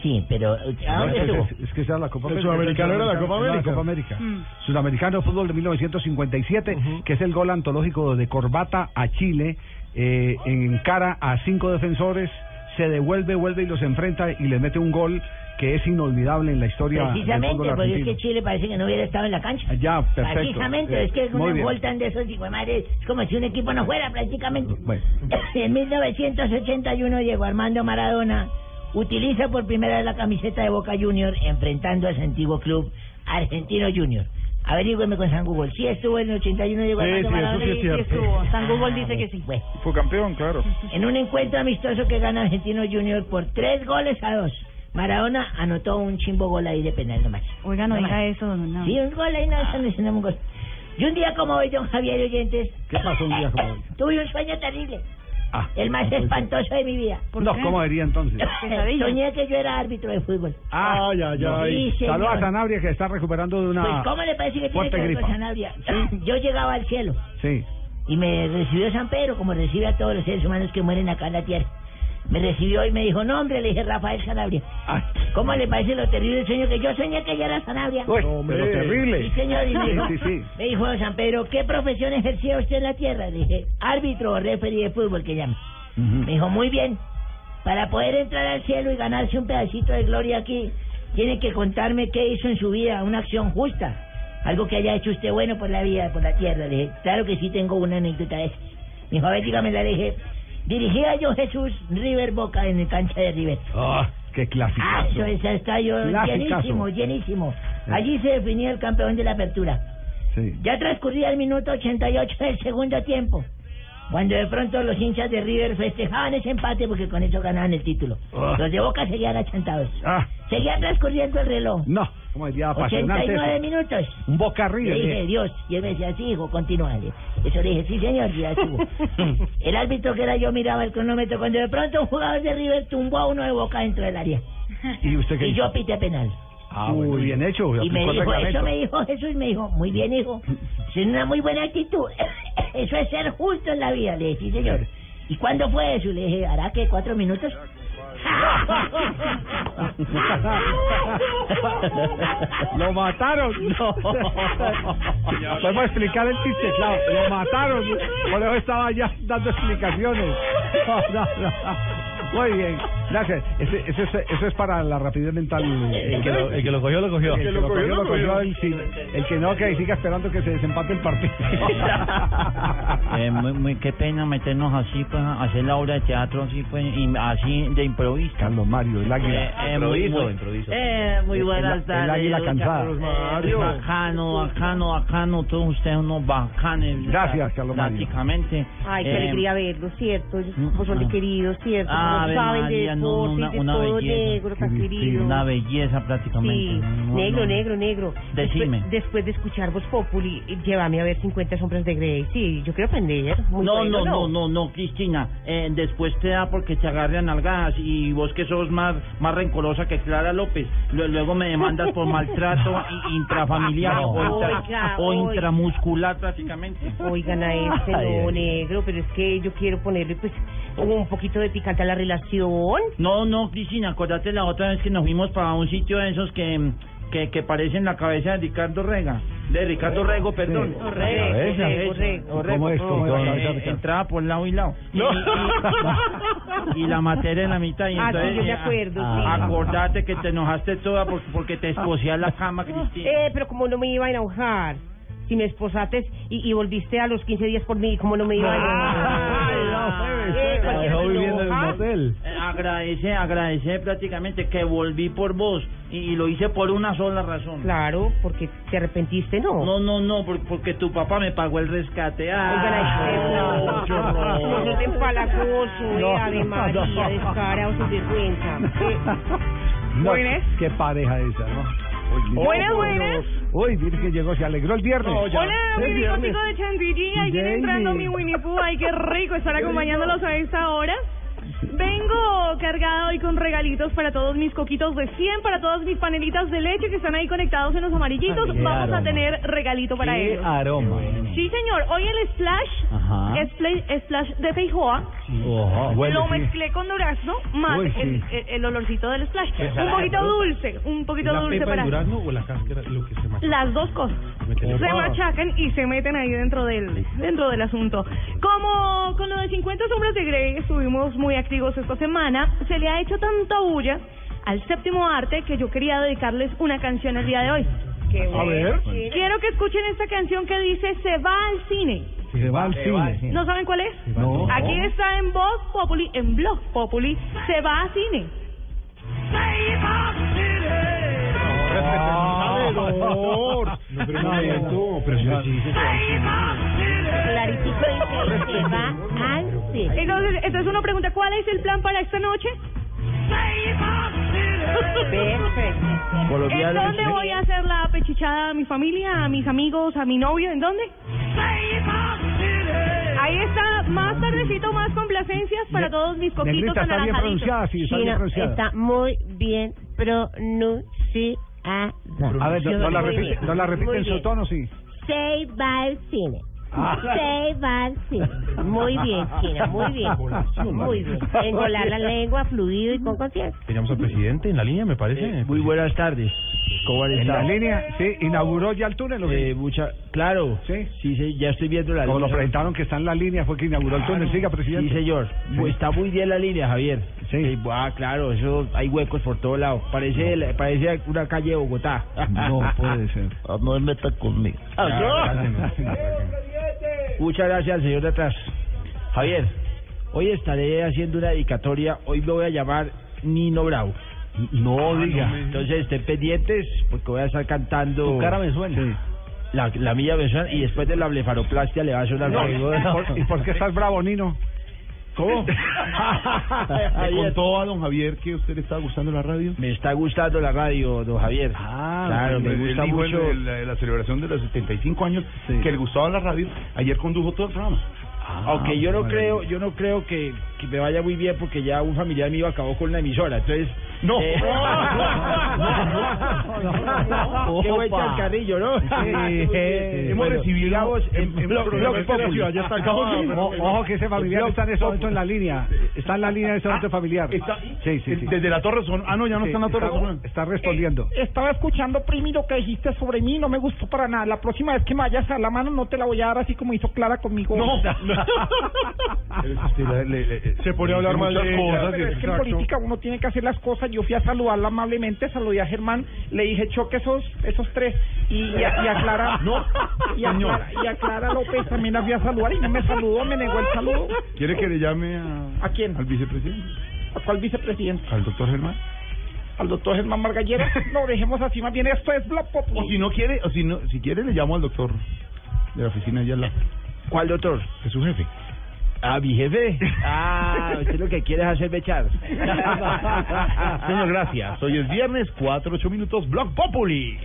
Sí, pero ¿a No, dónde es, estuvo? es- es que esa es la Copa El América. sudamericano era la Copa Era América. Copa América. Mm. Sudamericano Fútbol de 1957, que es el gol antológico de Corbata a Chile, eh, en cara a cinco defensores, se devuelve, vuelve y los enfrenta y les mete un gol que es inolvidable en la historia del Precisamente, fútbol porque es argentino. que Chile parece que no hubiera estado en la cancha. Ya, perfecto. Precisamente, Eh, es que es una vuelta de esos hijo de madre, es como si un equipo no fuera prácticamente. Bueno. En 1981 Diego Armando Maradona utiliza por primera vez la camiseta de Boca Junior enfrentando a su antiguo club Argentino Junior. Averígüeme con San Google. ¿Sí estuvo en el 81 Diego Sí, Armando sí, sí estuvo. San Google dice que sí. Bueno. Fue campeón, claro. En un encuentro amistoso que gana Argentino Junior por tres goles a dos. Maradona anotó un chimbo gol ahí de penal nomás. Oiga, no diga eso, no. Sí, un gol ahí, no, eso no es un gol. Y un día como hoy, don Javier Oyentes, ¿Qué pasó un día como hoy? tuve un sueño terrible. Ah, el más espantoso de mi vida. No, ¿cómo diría entonces? Soñé que yo era árbitro de fútbol. Ah, ya, ya. Sí, señor. Saludos a Sanabria que está recuperando de una Pues, ¿cómo le parece que tiene fuerte que ver gripa. con Sanabria? Yo llegaba al cielo Sí. y me recibió San Pedro, como recibe a todos los seres humanos que mueren acá en la tierra. Me recibió y me dijo, no, hombre, le dije Rafael Sanabria. ¿Cómo le parece lo terrible del sueño que yo soñé que ya era Sanabria? Uy, pero terrible. Sí, señor. Y me Sí, dijo, sí, sí. me dijo San Pedro, ¿qué profesión ejercía usted en la tierra? Le dije, árbitro o referee de fútbol que llama. Me dijo, muy bien. Para poder entrar al cielo y ganarse un pedacito de gloria aquí, tiene que contarme qué hizo en su vida, una acción justa. Algo que haya hecho usted bueno por la vida, por la tierra. Le dije, claro que sí tengo una anécdota de esas. Me dijo, a ver, dígamela. Le dije, dirigía yo Jesús River Boca en el cancha de River. Ah, qué clásico. Ah, eso es estadio Clasicazo. llenísimo, llenísimo. Allí se definía el campeón de la apertura. Sí. Ya transcurría el minuto 88 del segundo tiempo. Cuando de pronto los hinchas de River festejaban ese empate porque con eso ganaban el título. Ah. Los de Boca seguían achantados. Ah, Seguía transcurriendo el reloj. no, como diría apasionante. 89 eso. minutos. Un Boca River. Le dije. Dios. Y él me decía, sí, hijo, continúale. Eso le dije, sí, señor, ya estuvo. el árbitro que era yo miraba el cronómetro cuando de pronto un jugador de River tumbó a uno de Boca dentro del área. ¿Y usted qué Y hizo? yo pité penal. Ah, muy bien hecho. Y me dijo, eso me dijo Jesús, me dijo, muy bien, hijo. Es una muy buena actitud. Eso es ser justo en la vida. Le dije, sí, señor. ¿Y cuándo fue eso? Le dije, ¿hará que cuatro minutos? Lo mataron. No. Podemos explicar el chiste, claro. Lo mataron. Por eso estaba ya dando explicaciones. No, no, no. Muy bien, gracias. Ese, ese, es- eso es para la rapidez mental. El que lo- el que lo cogió, lo cogió. El que lo cogió, lo cogió. El, el que no, que siga esperando que se desempate el partido. Eh, muy, muy, qué pena meternos así, pues, hacer la obra de teatro así, pues, y así de improviso. Carlos Mario, el águila. Eh, eh, muy- muy- Eh, muy El- buenas el- el tardes. águila cansada. Carlos Mario. Eh, bacano, bacano, bacano, todos ustedes unos bacanes. Gracias, Carlos Mario. Prácticamente. Ay, qué Eh, alegría verlo, ¿cierto? Ellos como son de queridos, ¿cierto? Ah, Ave saben de María, no, deporte, una, de una todo belleza. negro, tan querido. Una belleza prácticamente. Sí, No, negro, no. negro, negro. Decime. Después, después de escuchar Voz Populi, llévame a ver 50 sombras de Grey. Sí, yo quiero aprender. Muy no, bueno, no, no, no, no, Cristina. Eh, después te da porque te agarran algas y vos que sos más más rencorosa que Clara López. Lu- Luego me demandas por maltrato intrafamiliar o, intra- Oiga, o oiga. intramuscular prácticamente. Oigan a este, no, negro, pero es que yo quiero ponerle, pues, un poquito de picante a la relación. No, no, Cristina, acordate la otra vez que nos fuimos para un sitio de esos que que, que parecen la cabeza de Ricardo Rega. De Ricardo Rego, perdón. Orrego, Cabeza. Orrego, Orrego. Orrego, ¿Cómo es? ¿Cómo es la eh, entraba por lado y lado. No. Y, y la materia en la mitad. Y Ah, sí, entonces, yo me eh, acuerdo, a- sí. Acordate que te enojaste toda por- porque te esposé a la cama, Cristina. Eh, pero como no me iba a enojar. Si me esposaste y, y volviste a los 15 días por mí, como no me iba a. Eh, un enoja. motel. Eh, agradece, agradece prácticamente que volví por vos y, y lo hice por una sola razón. Claro, porque te arrepentiste, ¿no? No, no, no, por- porque tu papá me pagó el rescate. Ah, ay, no, no, te empalagoso, eh, Ave María, no. descarado, sin vergüenza. Eh, No. Qué pareja esa, ¿no? Buenas, buenas. Uy, mire que llegó, se alegró el viernes. Hola, Es mi viernes. bigotico de chantilly, ahí viene entrando mi Winnie Pooh, ay qué rico estar acompañándolos a esta hora. Vengo cargada hoy con regalitos para todos mis coquitos de 100, para todas mis panelitas de leche que están ahí conectados en los amarillitos. Qué Vamos a tener regalito para Qué ellos. aroma. Sí, señor. Hoy el splash, splash, splash de feijoa, lo sí. mezclé con durazno más Uy, sí. el, el- el olorcito del splash. Un poquito dulce, un poquito ¿La dulce pepa para... durazno o la cáscara lo que se machaca? Las dos cosas. Se machacan y se meten ahí dentro del dentro del asunto. Como con lo de 50 sombras de Grey estuvimos muy activos esta semana, se le ha hecho tanta bulla al séptimo arte que yo quería dedicarles una canción el día de hoy. A ver. Quiero que escuchen esta canción que dice Se va al cine. Se va al cine. ¿No saben cuál es? No. Aquí está en Voz Populi, en Blog Populi, Se va al cine. Respetemos No, pero un momento, pero al cine. Claritico dice se va al. Entonces, entonces uno pregunta, ¿cuál es el plan para esta noche? ¿En dónde voy a hacer la pechichada a mi familia, a mis amigos, a mi novio? ¿En dónde? Ahí está, más tardecito, más complacencias para todos mis coquitos Negrita, está bien pronunciada, sí, está bien Chino, pronunciada. está muy bien pronunciada. A ver, no, no la repite, no la repite en su tono, sí. Se va al cine. Ah. Se va al cine. Muy bien, China, muy bien. Muy bien. Engolar la lengua, fluido y con conciencia. Teníamos al presidente en la línea, me parece. Muy buenas tardes. ¿Cómo han En la línea, sí, inauguró ya el túnel. ¿o qué? Eh, mucha, claro, Sí. sí, sí, ya estoy viendo la Como lo línea. presentaron que está en la línea, fue que inauguró el túnel. Siga, presidente. Sí, señor. Pues está muy bien la línea, Javier. Sí. ah, claro, eso hay huecos por todos lados. Parece, la- parece una calle de Bogotá. No puede ser. No me meta conmigo. Muchas gracias, señor de atrás. Javier, hoy estaré haciendo una dedicatoria. Hoy me voy a llamar Nino Bravo. No diga. Entonces estén pendientes porque voy a estar cantando. Tu cara me suena. Sí. La, la mía me suena y después de la blefaroplastia le va a sonar No. ¿y ¿Y por qué estás bravo, Nino? ¿Cómo? ¿Le contó a don Javier que usted le estaba gustando la radio? Me está gustando la radio, don Javier. Ah, claro, me él gusta mucho. la, la celebración de los 75 años que le gustaba la radio. Ayer condujo todo el programa. Aunque yo no creo, yo no creo que, que me vaya muy bien porque ya un familiar mío acabó con una emisora, entonces No. eh, qué buen chascarrillo, ¿no? Hemos recibido la Ojo que ese familiar está en ese momento en la línea. Está en la línea de ese momento familiar. Sí, sí, sí. Desde la Torre Son. Ah, no, ya no está en la Torre está- Son. Está respondiendo. Estaba escuchando, Primi, lo que dijiste sobre mí, no me gustó para nada. La próxima vez que me vayas a la mano no te la voy a dar así como hizo Clara conmigo. No. Se pone a hablar mal Muchas de cosas, pero es que en política uno tiene que hacer las cosas. Yo fui a saludarla amablemente, saludé a Germán, le dije choque esos esos tres y, y a, y a Clara No, y, a. Clara, y a Clara López también la fui a saludar y no me saludó, me negó el saludo. ¿Quiere que le llame a, ¿A quién? al vicepresidente? ¿A cuál vicepresidente? ¿Al doctor Germán? ¿Al doctor Germán Margallero? No, dejemos así, más bien esto es Blog. O si no quiere, o si no, si quiere le llamo al doctor de la oficina allá al lado. ¿Cuál doctor? Es su jefe. Ah, mi jefe. Ah, usted lo que quiere es hacerme echar. Señor, gracias. Hoy es viernes, 4, 8 minutos, Blog Populi.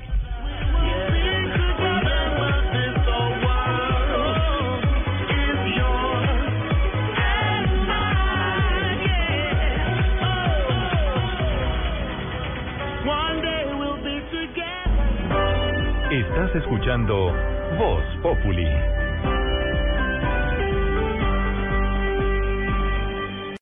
Estás escuchando Voz Populi.